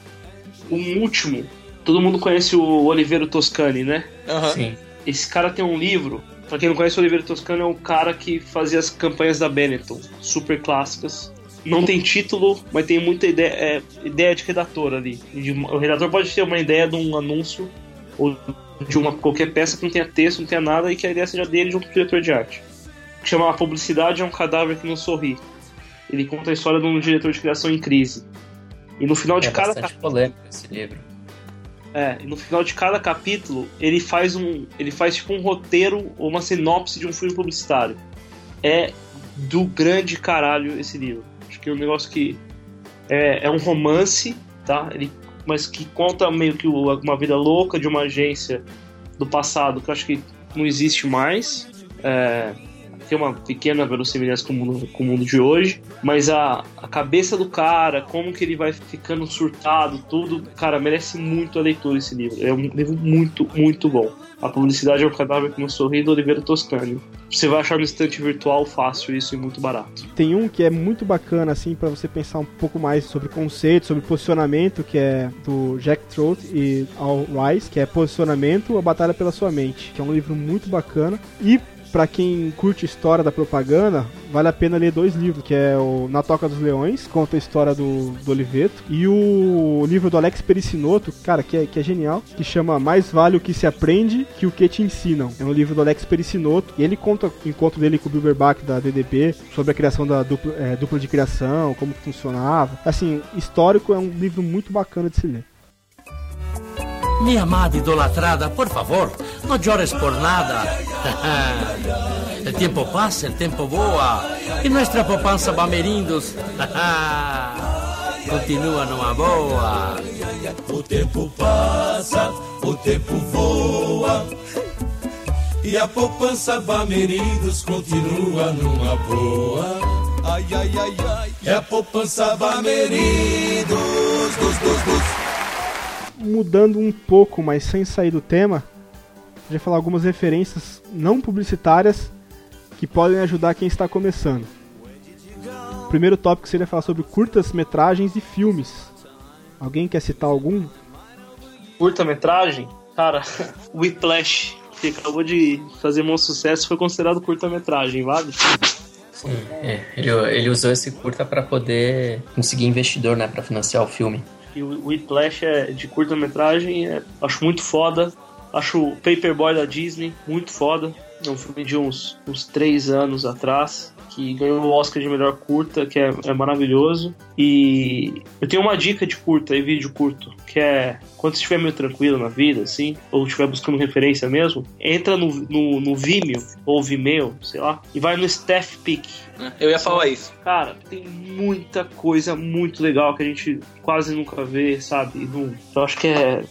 Speaker 7: Um último, todo mundo conhece o Oliveiro Toscani, né?
Speaker 6: Sim.
Speaker 7: Esse cara tem um livro. Pra quem não conhece, o Oliveira Toscano é o cara que fazia as campanhas da Benetton, super clássicas. Não tem título, mas tem muita ideia, é, ideia de redator ali. De o redator pode ter uma ideia de um anúncio ou de uma qualquer peça que não tenha texto, não tenha nada e que a ideia seja dele junto com o diretor de arte. Que chama A Publicidade é um Cadáver que não sorri. Ele conta a história de um diretor de criação em crise. E no final de
Speaker 6: É
Speaker 7: cada
Speaker 6: bastante polêmico esse livro.
Speaker 7: é, e no final de cada capítulo, ele faz um. Ele faz tipo um roteiro ou uma sinopse de um filme publicitário. É do grande caralho esse livro. Acho que é um negócio que. É, é um romance, tá? Ele, mas que conta meio que uma vida louca de uma agência do passado que eu acho que não existe mais. É, uma pequena verossimilhança com o mundo, com o mundo de hoje, mas a, a cabeça do cara, como que ele vai ficando surtado, tudo, cara, merece muito a leitura esse livro. É um livro muito, muito bom. A publicidade é um cadáver que não sorri Oliveira Toscani. Você vai achar no estante virtual fácil isso e muito barato.
Speaker 5: Tem um que é muito bacana, assim, pra você pensar um pouco mais sobre conceito, sobre posicionamento, que é do Jack Trout e Al Rice, que é Posicionamento, a Batalha pela Sua Mente, que é um livro muito bacana. E pra quem curte história da propaganda, vale a pena ler dois livros, que é o Na Toca dos Leões, conta a história do, do Oliveto, e o livro do Alex Pericinoto, cara, que é, que é genial, que chama Mais Vale o que se aprende que o que te ensinam. É um livro do Alex Pericinoto, e ele conta o encontro dele com o Bilberbach da DDB, sobre a criação da dupla, é, dupla de criação, como funcionava. Assim, histórico é um livro muito bacana de se ler.
Speaker 25: Minha amada idolatrada, por favor, no llores por nada. <laughs> El tiempo pasa, el tiempo voa. E nuestra poupança Bamerindos <laughs> continua numa boa.
Speaker 4: O tempo passa, o tempo voa. E a poupança Bamerindos continua numa boa. Ai, ai, ai, ai. E a poupança Bamerindos, dos, dos, dos.
Speaker 5: Mudando um pouco, mas sem sair do tema, já falar algumas referências não publicitárias que podem ajudar quem está começando. O primeiro tópico seria falar sobre curtas-metragens e filmes. Alguém quer citar algum?
Speaker 7: Curta-metragem? Cara, <laughs> Whiplash, que acabou de fazer um sucesso, foi considerado curta-metragem, vale?
Speaker 6: Sim, é, ele, ele usou esse curta pra poder conseguir investidor, né, Pra financiar o filme.
Speaker 7: E o Whiplash é de curta-metragem, é- acho muito foda. Acho o Paperboy da Disney muito foda. É um filme de uns, uns três anos atrás, que ganhou o Oscar de melhor curta, que é, é maravilhoso. E eu tenho uma dica de curta e vídeo curto, que é quando você estiver meio tranquilo na vida, assim, ou estiver buscando referência mesmo, entra no, no, no Vimeo, ou Vimeo, sei lá, e vai no Staff Pick.
Speaker 8: Eu ia falar isso.
Speaker 7: Cara, tem muita coisa muito legal que a gente quase nunca vê, sabe? Não- eu acho que é,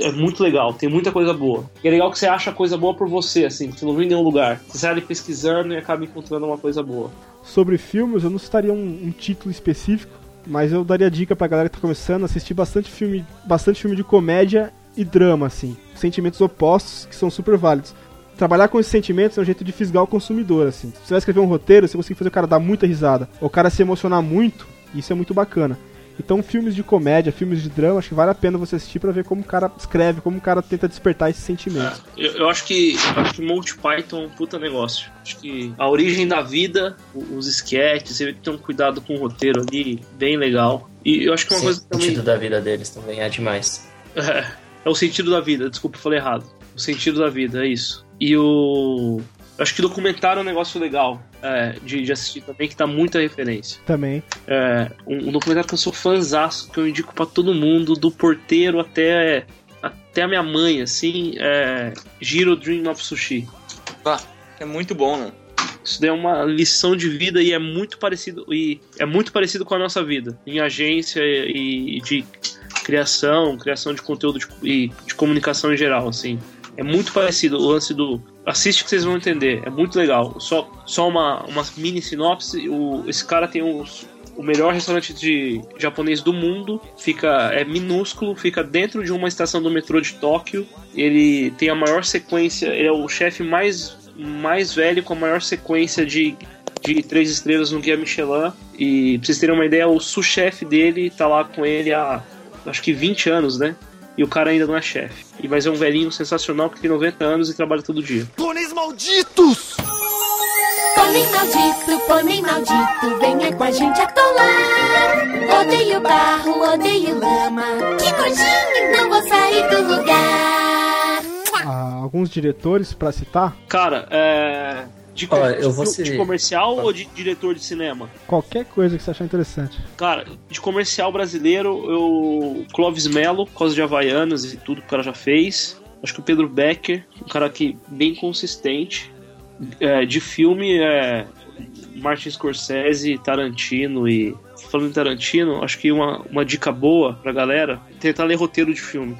Speaker 7: é muito legal, tem muita coisa boa. E é legal que você acha coisa boa por você, assim, que você não vê em nenhum lugar. Você sai pesquisando e acaba encontrando uma coisa boa.
Speaker 5: Sobre filmes, eu não citaria um, um título específico, mas eu daria dica pra galera que tá começando assistir bastante filme, bastante filme de comédia e drama, assim. Sentimentos opostos que são super válidos. Trabalhar com esses sentimentos é um jeito de fisgar o consumidor, assim. Se você vai escrever um roteiro, você consegue fazer o cara dar muita risada, ou o cara se emocionar muito, isso é muito bacana. Então, filmes de comédia, filmes de drama, acho que vale a pena você assistir pra ver como o cara escreve, como o cara tenta despertar esses sentimentos.
Speaker 7: Eu, eu acho que eu acho que Monty Python é um puta negócio. Acho que a origem da vida, o- os sketches, você tem um cuidado com o roteiro ali, bem legal. E eu acho que uma
Speaker 6: Sim,
Speaker 7: coisa
Speaker 6: o
Speaker 7: também.
Speaker 6: sentido da vida deles também é demais. <laughs>
Speaker 7: É, é o sentido da vida, desculpa, eu falei errado. O sentido da vida, é isso. E o. eu Acho que documentário é um negócio legal é, de, de assistir também, que dá muita referência.
Speaker 5: Também.
Speaker 7: É, um, um documentário que eu sou fãzaço, que eu indico pra todo mundo, do porteiro até, até a minha mãe, assim, é Giro Dream of Sushi.
Speaker 8: Ah, é muito bom, né?
Speaker 7: Isso daí é uma lição de vida e é muito parecido e é muito parecido com a nossa vida em agência e de criação, criação de conteúdo de, e de comunicação em geral, assim. É muito parecido o lance do assiste que vocês vão entender, é muito legal. Só, só uma, uma mini sinopse, o, esse cara tem os, o melhor restaurante de japonês do mundo, fica é minúsculo, fica dentro de uma estação do metrô de Tóquio. Ele tem a maior sequência, ele é o chefe mais mais velho com a maior sequência de de três estrelas no Guia Michelin. E pra vocês terem uma ideia, o sous-chefe dele tá lá com ele há acho que 20 anos, né? E o cara ainda não é chefe. E mas é um velhinho sensacional que tem 90 anos e trabalha todo dia.
Speaker 14: Pôneis malditos!
Speaker 17: Pônei maldito, pônei maldito, venha com a gente atolar. Odeio barro, odeio lama. Que nojinho, não vou sair do lugar.
Speaker 5: Ah, alguns diretores pra citar?
Speaker 7: Cara, é. De,
Speaker 6: Ó, eu vou
Speaker 7: de,
Speaker 6: ser-
Speaker 7: de comercial ou de diretor de cinema?
Speaker 5: Qualquer coisa que você achar interessante.
Speaker 7: Cara, de comercial brasileiro, eu. Clóvis Melo, por causa de Havaianas e tudo que o cara já fez. Acho que o Pedro Becker, um cara que bem consistente. É, de filme, é. Martin Scorsese, Tarantino e. Falando em Tarantino, acho que uma, uma dica boa pra galera tentar ler roteiro de filme.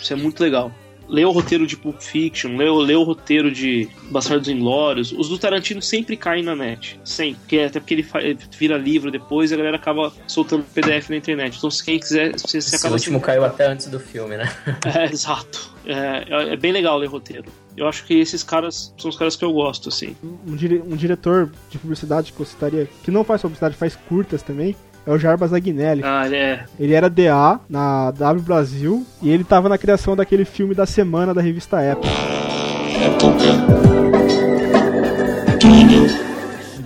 Speaker 7: Isso é muito legal. Lê o roteiro de Pulp Fiction, lê, o- lê o roteiro de Bastardos Inglórios. Os do Tarantino sempre caem na net. Sempre. Porque, até porque ele, fa- ele vira livro depois e a galera acaba soltando PDF na internet. Então, se quem quiser, você, você
Speaker 6: Esse
Speaker 7: acaba
Speaker 6: último caiu até antes do filme, né? <laughs>
Speaker 7: é, exato. É, é- é bem legal ler roteiro. Eu acho que esses caras são os caras que eu gosto, assim.
Speaker 5: Um, dire- um diretor de publicidade que eu citaria, que não faz publicidade, faz curtas também, é o Jarbas Agnelli.
Speaker 7: Ah, ele é.
Speaker 5: Ele era DA na W Brasil e ele tava na criação daquele filme da semana da revista Época.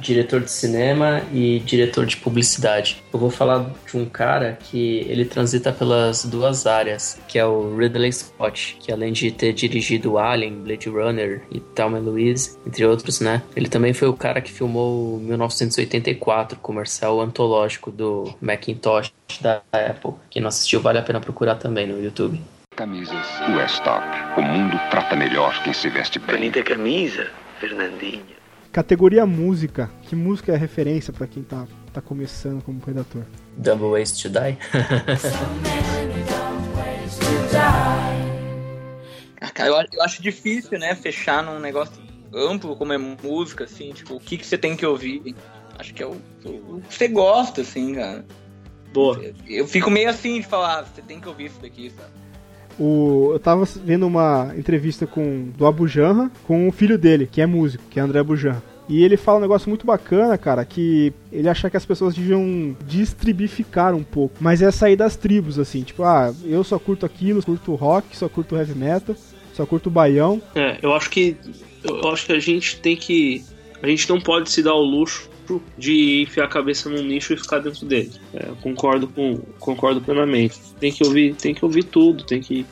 Speaker 6: Diretor de cinema e diretor de publicidade. Eu vou falar de um cara que ele transita pelas duas áreas, que é o Ridley Scott, que além de ter dirigido Alien, Blade Runner e Thelma Louise, entre outros, né? Ele também foi o cara que filmou o 1984, comercial antológico do Macintosh da Apple. Quem não assistiu, vale a pena procurar também no YouTube.
Speaker 26: Camisas Westop. O mundo trata melhor quem se veste bem.
Speaker 24: Bonita camisa, Fernandinho.
Speaker 5: Categoria música. Que música é referência pra quem tá, tá começando como redator?
Speaker 6: Double Ways to Die. <laughs>
Speaker 8: Ah, cara, eu, eu acho difícil, né, fechar num negócio amplo como é música, assim, tipo, o que, que você tem que ouvir. Acho que é o, o que você gosta, assim, cara.
Speaker 7: Boa.
Speaker 8: Eu fico meio assim de falar, "Ah, você tem que ouvir isso daqui, sabe?
Speaker 5: O, eu tava vendo uma entrevista com do Abu Janra com o filho dele, que é músico, que é André Abu Janra. E ele fala um negócio muito bacana, cara, que ele acha que as pessoas deviam distribificar um pouco. Mas é sair das tribos, assim, tipo, ah, eu só curto aquilo, curto rock, só curto heavy metal, só curto baião.
Speaker 7: É, eu acho que. Eu acho que a gente tem que. A gente não pode se dar o luxo de enfiar a cabeça num nicho e ficar dentro dele. É, concordo com. Concordo plenamente. Tem que ouvir, tem que ouvir tudo, tem que.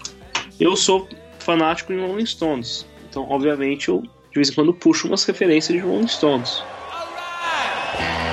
Speaker 7: Eu sou fanático em Rolling Stones. Então, obviamente, eu de vez em quando puxo umas referências de Rolling Stones. Eu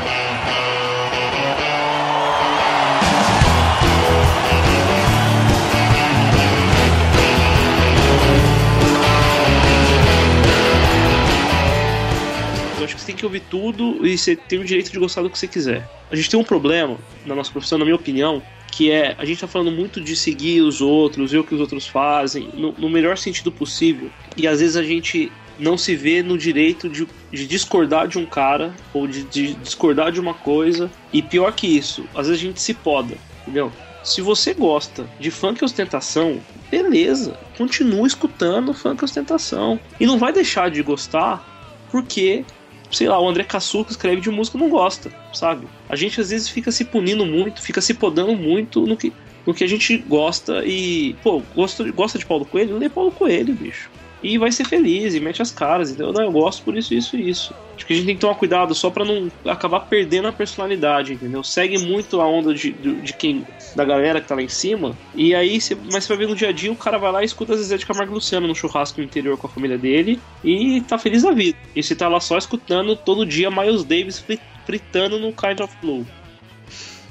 Speaker 7: que você tem que ouvir tudo e você tem o direito de gostar do que você quiser. A gente tem um problema na nossa profissão, na minha opinião, que é a gente tá falando muito de seguir os outros, ver o que os outros fazem, no, no melhor sentido possível. E às vezes a gente não se vê no direito de, de discordar de um cara ou de, de discordar de uma coisa. E pior que isso, às vezes a gente se poda, entendeu? Se você gosta de funk e ostentação, beleza, continua escutando funk e ostentação. E não vai deixar de gostar porque sei lá, o André Cassu que escreve de música não gosta, sabe? A gente às vezes fica se punindo muito, fica se podando muito no que, no que a gente gosta e, pô, gosta, gosta de Paulo Coelho? Lê Paulo Coelho, bicho. E vai ser feliz e mete as caras, entendeu? Não, eu gosto por isso, isso e isso. Acho que a gente tem que tomar cuidado só pra não acabar perdendo a personalidade, entendeu? Segue muito a onda de, de, de quem, da galera que tá lá em cima, e aí, você, mas você vai ver no dia a dia, o cara vai lá e escuta Zezé de Camargo Luciano no churrasco no interior com a família dele e tá feliz da vida. E você tá lá só escutando todo dia Miles Davis frit- fritando no Kind of Blue.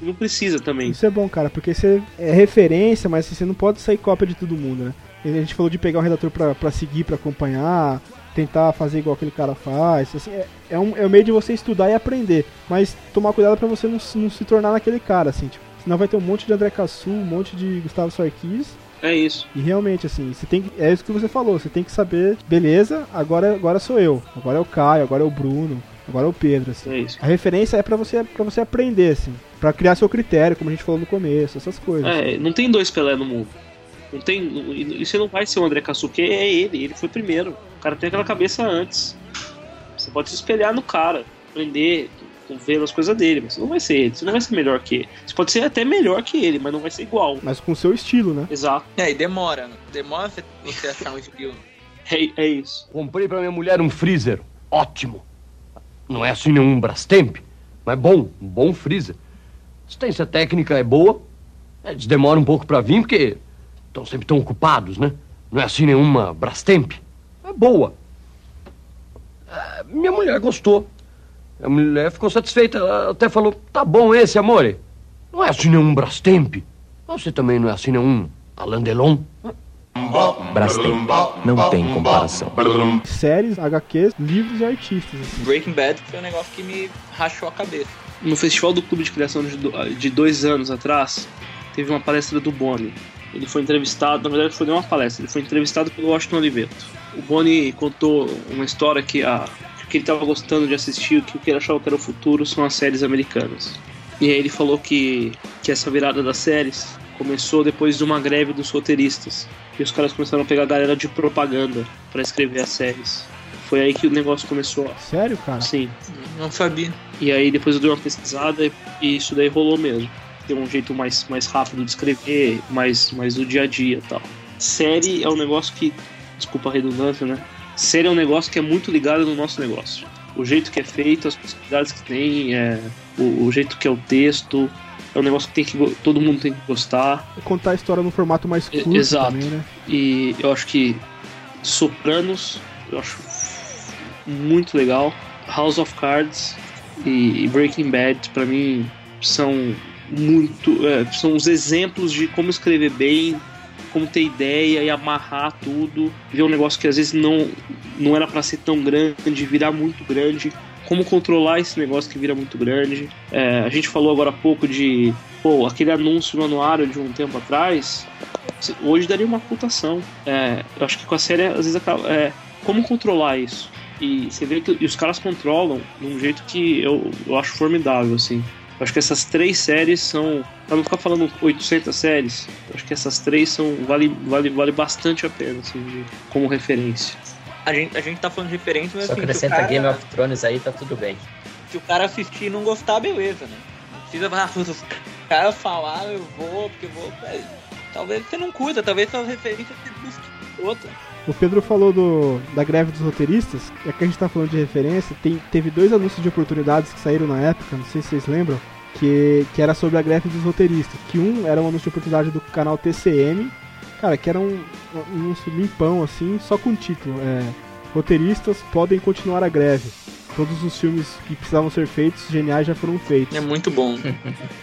Speaker 7: Não precisa também.
Speaker 5: Isso é bom, cara, porque você é referência, mas você não pode sair cópia de todo mundo, né? A gente falou de pegar um redator pra, pra seguir, pra acompanhar. tentar fazer igual aquele cara faz. Assim, é, é, um, é um meio de você estudar e aprender. Mas tomar cuidado pra você não, se- não se tornar naquele cara, assim, tipo. Senão vai ter um monte de André Cassu, um monte de Gustavo Sarkis.
Speaker 7: É isso.
Speaker 5: E realmente, assim, você tem que, é isso que você falou, você tem que saber, beleza, agora, agora sou eu, agora é o Caio, agora é o Bruno, agora é o Pedro, assim.
Speaker 7: É isso.
Speaker 5: A referência é pra você, para você aprender, assim, pra criar seu critério, como a gente falou no começo, essas coisas.
Speaker 7: É, não tem dois Pelé no mundo. Não tem. Você não vai ser o André Cassu, porque é ele, ele foi primeiro. O cara tem aquela cabeça antes. Você pode se espelhar no cara, aprender, ver as coisas dele, mas você não vai ser ele, você não vai ser melhor que ele. Você pode ser até melhor que ele, mas não vai ser igual.
Speaker 5: Mas com seu estilo, né?
Speaker 7: Exato.
Speaker 8: É, e demora, né? Demora você, achar um estilo. <laughs>
Speaker 7: É, é isso.
Speaker 27: Comprei pra minha mulher um freezer. Ótimo. Não é assim nenhum Brastemp, mas bom, um bom freezer. Assistência técnica é boa. Eles demoram um pouco pra vir porque estão sempre tão ocupados, né? Não é assim nenhuma Brastemp. É boa. Ah, Minha mulher gostou. A mulher ficou satisfeita. Ela até falou: tá bom esse, amore. Não é assim nenhum Brastemp. Você também não é assim nenhum Alain Delon.
Speaker 28: Brastemp. Não tem comparação.
Speaker 5: Séries, HQs, livros e artistas, assim.
Speaker 8: Breaking Bad foi um negócio que me rachou a cabeça.
Speaker 7: No festival do Clube de Criação de, do- de dois anos atrás, teve uma palestra do Boni. Ele foi entrevistado, na verdade, foi nem uma palestra, ele foi entrevistado pelo Washington Oliveto. O Boni contou uma história que, a, que ele estava gostando de assistir, que o que ele achava que era o futuro são as séries americanas. E aí ele falou que, que essa virada das séries começou depois de uma greve dos roteiristas. E os caras começaram a pegar a galera de propaganda para escrever as séries. Foi aí que o negócio começou.
Speaker 5: Sério, cara?
Speaker 7: Sim.
Speaker 8: Não sabia.
Speaker 7: E aí depois eu dei uma pesquisada e- e isso daí rolou mesmo. Tem um jeito mais, mais rápido de escrever, mais, mais do dia a dia e tal. Série é um negócio que, desculpa a redundância, né? Série é um negócio que é muito ligado no nosso negócio. O jeito que é feito, as possibilidades que tem, é, o, o jeito que é o texto, é um negócio que, tem que todo mundo tem que gostar.
Speaker 5: Contar a história num formato mais curto
Speaker 7: Exato.
Speaker 5: também, né?
Speaker 7: E eu acho que Sopranos, eu acho muito legal. House of Cards e e Breaking Bad, pra mim, são muito. é, são os exemplos de como escrever bem, como ter ideia e amarrar tudo. Ver um negócio que às vezes não, não era pra ser tão grande, virar muito grande. Como controlar esse negócio que vira muito grande. É, a gente falou agora há pouco de. Pô, aquele anúncio no anuário de um tempo atrás. Hoje daria uma putação. É, eu acho que com a série, às vezes, acaba. É, como controlar isso? E você vê que os caras controlam de um jeito que eu, eu acho formidável, assim. Eu acho que essas três séries são. Pra não ficar falando 800 séries, acho que essas três são. Vale, vale, vale bastante a pena, assim, de- como referência.
Speaker 8: A gente, a gente tá falando de referência, mas
Speaker 6: Só
Speaker 8: assim, se o,
Speaker 6: acrescenta
Speaker 8: cara,
Speaker 6: Game of Thrones aí, tá tudo bem.
Speaker 8: se o cara assistir e não gostar, beleza, né? Não precisa falar, "Ah, <laughs> os caras falaram, eu vou, porque eu vou. É, Talvez você não curta, talvez suas referências você busque outra.
Speaker 5: O Pedro falou do, da greve dos roteiristas, é que a gente tá falando de referência, tem, teve dois anúncios de oportunidades que saíram na época, não sei se vocês lembram, que, que era sobre a greve dos roteiristas. Que um era um anúncio de oportunidade do canal TCM, cara, que era um, um anúncio limpão, assim, só com título. É, roteiristas podem continuar a greve. Todos os filmes que precisavam ser feitos, geniais, já foram feitos.
Speaker 8: É muito bom.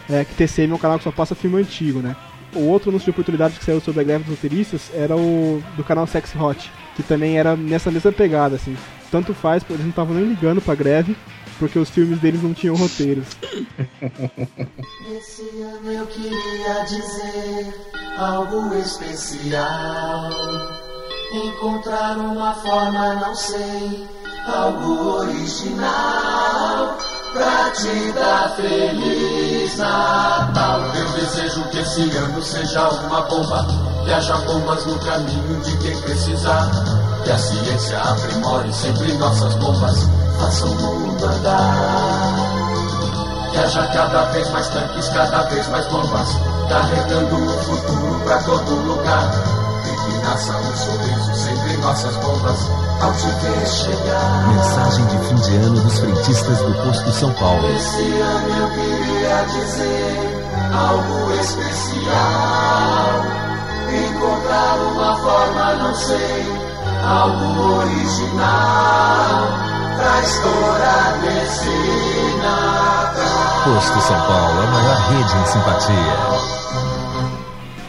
Speaker 5: É que TCM é um canal que só passa filme antigo, né? O outro anúncio de oportunidade que saiu sobre a greve dos roteiristas era o do canal Sex Hot, que também era nessa mesma pegada, assim. Tanto faz, eles não estavam nem ligando pra greve, porque os filmes deles não tinham roteiros.
Speaker 4: Esse ano eu queria dizer algo especial. Encontrar uma forma, não sei, algo original. Pra te dar Feliz Natal. Eu desejo que esse ano seja uma bomba. Que haja bombas no caminho de quem precisar. Que a ciência aprimore sempre nossas bombas. Faça o mundo andar. Que haja cada vez mais tanques, cada vez mais bombas, carregando o futuro pra todo lugar. Nasça um sorriso sempre em nossas bombas, ao te ver chegar.
Speaker 28: Mensagem de fim de ano dos frentistas do Posto São Paulo.
Speaker 4: Esse ano eu queria dizer algo especial. Encontrar uma forma, não sei, algo original. Pra estourar nesse Natal.
Speaker 28: Posto São Paulo, a maior rede em simpatia.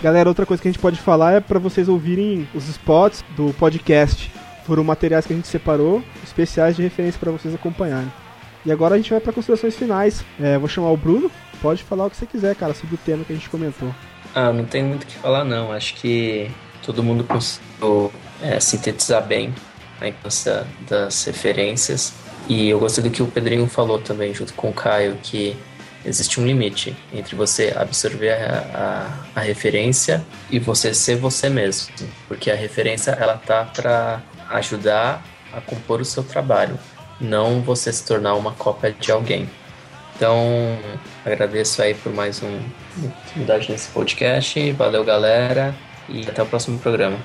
Speaker 5: Galera, outra coisa que a gente pode falar é pra vocês ouvirem os spots do podcast Foram materiais que a gente separou, especiais de referência para vocês acompanharem. E agora a gente vai para considerações finais. É, vou chamar o Bruno. Pode falar o que você quiser, cara, sobre o tema que a gente comentou.
Speaker 6: Ah, não tem muito o que falar não. Acho que todo mundo conseguiu é, sintetizar bem a importância das referências. E eu gostei do que o Pedrinho falou também, junto com o Caio, que existe um limite entre você absorver a, a, a referência e você ser você mesmo. Porque a referência, ela tá para ajudar a compor o seu trabalho, não você se tornar uma cópia de alguém. Então, agradeço aí por mais um, uma oportunidade nesse podcast. Valeu, galera, e até o próximo programa.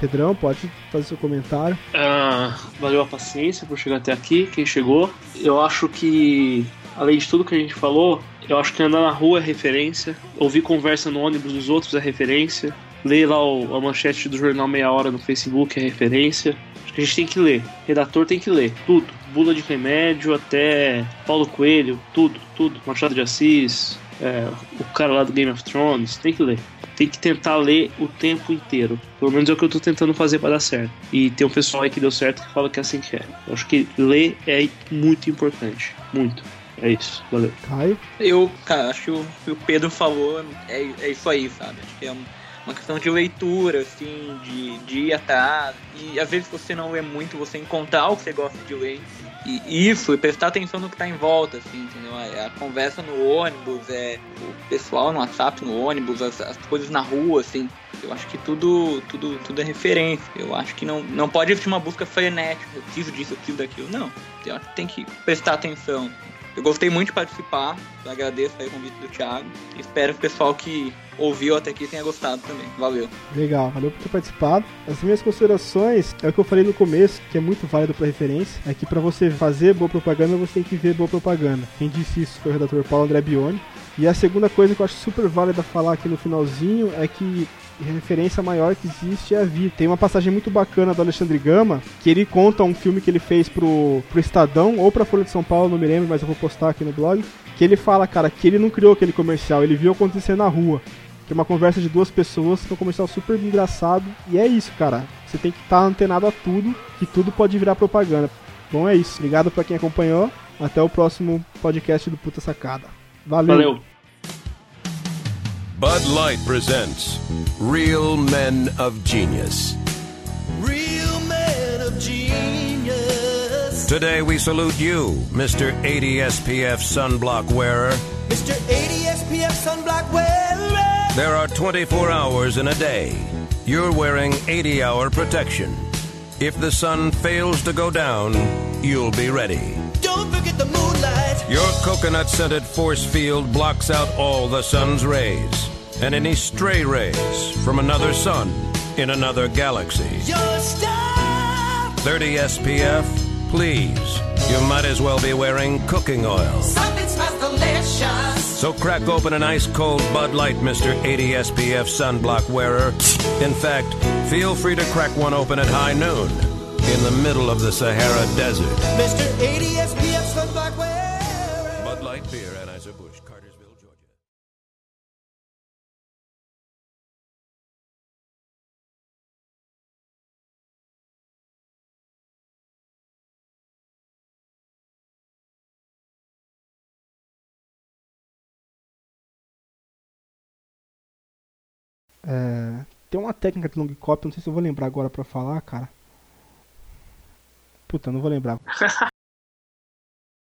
Speaker 5: Pedrão, pode fazer seu comentário.
Speaker 7: Ah, valeu a paciência por chegar até aqui, quem chegou. Eu acho que, além de tudo que a gente falou, eu acho que andar na rua é referência, ouvir conversa no ônibus dos outros é referência, ler lá o, a manchete do jornal Meia Hora no Facebook é referência. Acho que a gente tem que ler, redator tem que ler, tudo. Bula de remédio até Paulo Coelho, tudo, tudo. Machado de Assis, é, o cara lá do Game of Thrones, tem que ler tem que tentar ler o tempo inteiro. Pelo menos é o que eu tô tentando fazer para dar certo. E tem um pessoal aí que deu certo que fala que é assim que é. Eu acho que ler é muito importante. Muito. É isso. Valeu.
Speaker 5: Caio?
Speaker 8: Eu, cara, acho que o que o Pedro falou é, é isso aí, sabe? Acho que é um- uma questão de leitura, assim, de, de ir atrás. E às vezes você não lê muito, você encontrar o que você gosta de ler. E isso, e prestar atenção no que tá em volta, assim, entendeu? É a conversa no ônibus, é o pessoal no WhatsApp no ônibus, as, as coisas na rua, assim. Eu acho que tudo, tudo, tudo é referência. Eu acho que não, não pode existir uma busca frenética. Eu preciso disso, eu preciso daquilo. Não. Eu acho que tem que prestar atenção. Eu gostei muito de participar. Agradeço aí o convite do Thiago. Espero que o pessoal que ouviu até aqui tenha gostado também. Valeu.
Speaker 5: Legal, valeu por ter participado. As minhas considerações é o que eu falei no começo, que é muito válido para referência, é que para você fazer boa propaganda, você tem que ver boa propaganda. Quem disse isso foi o redator Paulo André Bione. E a segunda coisa que eu acho super válida falar aqui no finalzinho é que referência maior que existe é a vida. Tem uma passagem muito bacana do Alexandre Gama, que ele conta um filme que ele fez pro, pro Estadão ou pra Folha de São Paulo, não me lembro, mas eu vou postar aqui no blog. Que ele fala, cara, que ele não criou aquele comercial, ele viu acontecer na rua. Que é uma conversa de duas pessoas, que é um comercial super engraçado. E é isso, cara. Você tem que estar antenado a tudo, que tudo pode virar propaganda. Bom, é isso. Obrigado pra quem acompanhou. Até o próximo podcast do Puta Sacada. Valeu.
Speaker 7: Valeu.
Speaker 18: Bud Light presents Real Men of Genius.
Speaker 4: Real men of genius.
Speaker 18: Today we salute you, Mr. 80 SPF sunblock wearer.
Speaker 4: Mr. 80 SPF sunblock wearer.
Speaker 18: There are 24 hours in a day. You're wearing 80 hour protection. If the sun fails to go down, you'll be ready. Your coconut scented force field blocks out all the sun's rays and any stray rays from another sun in another galaxy.
Speaker 4: Your
Speaker 18: 30 SPF, please. You might as well be wearing cooking oil.
Speaker 4: Something smells delicious.
Speaker 18: So crack open an ice cold Bud Light, Mr. 80 SPF sunblock wearer. In fact, feel free to crack one open at high noon in the middle of the Sahara Desert.
Speaker 4: Mr. 80 SPF sunblock wearer.
Speaker 5: É, tem uma técnica de long copy, não sei se eu vou lembrar agora pra falar, cara. Puta, não vou lembrar. <laughs>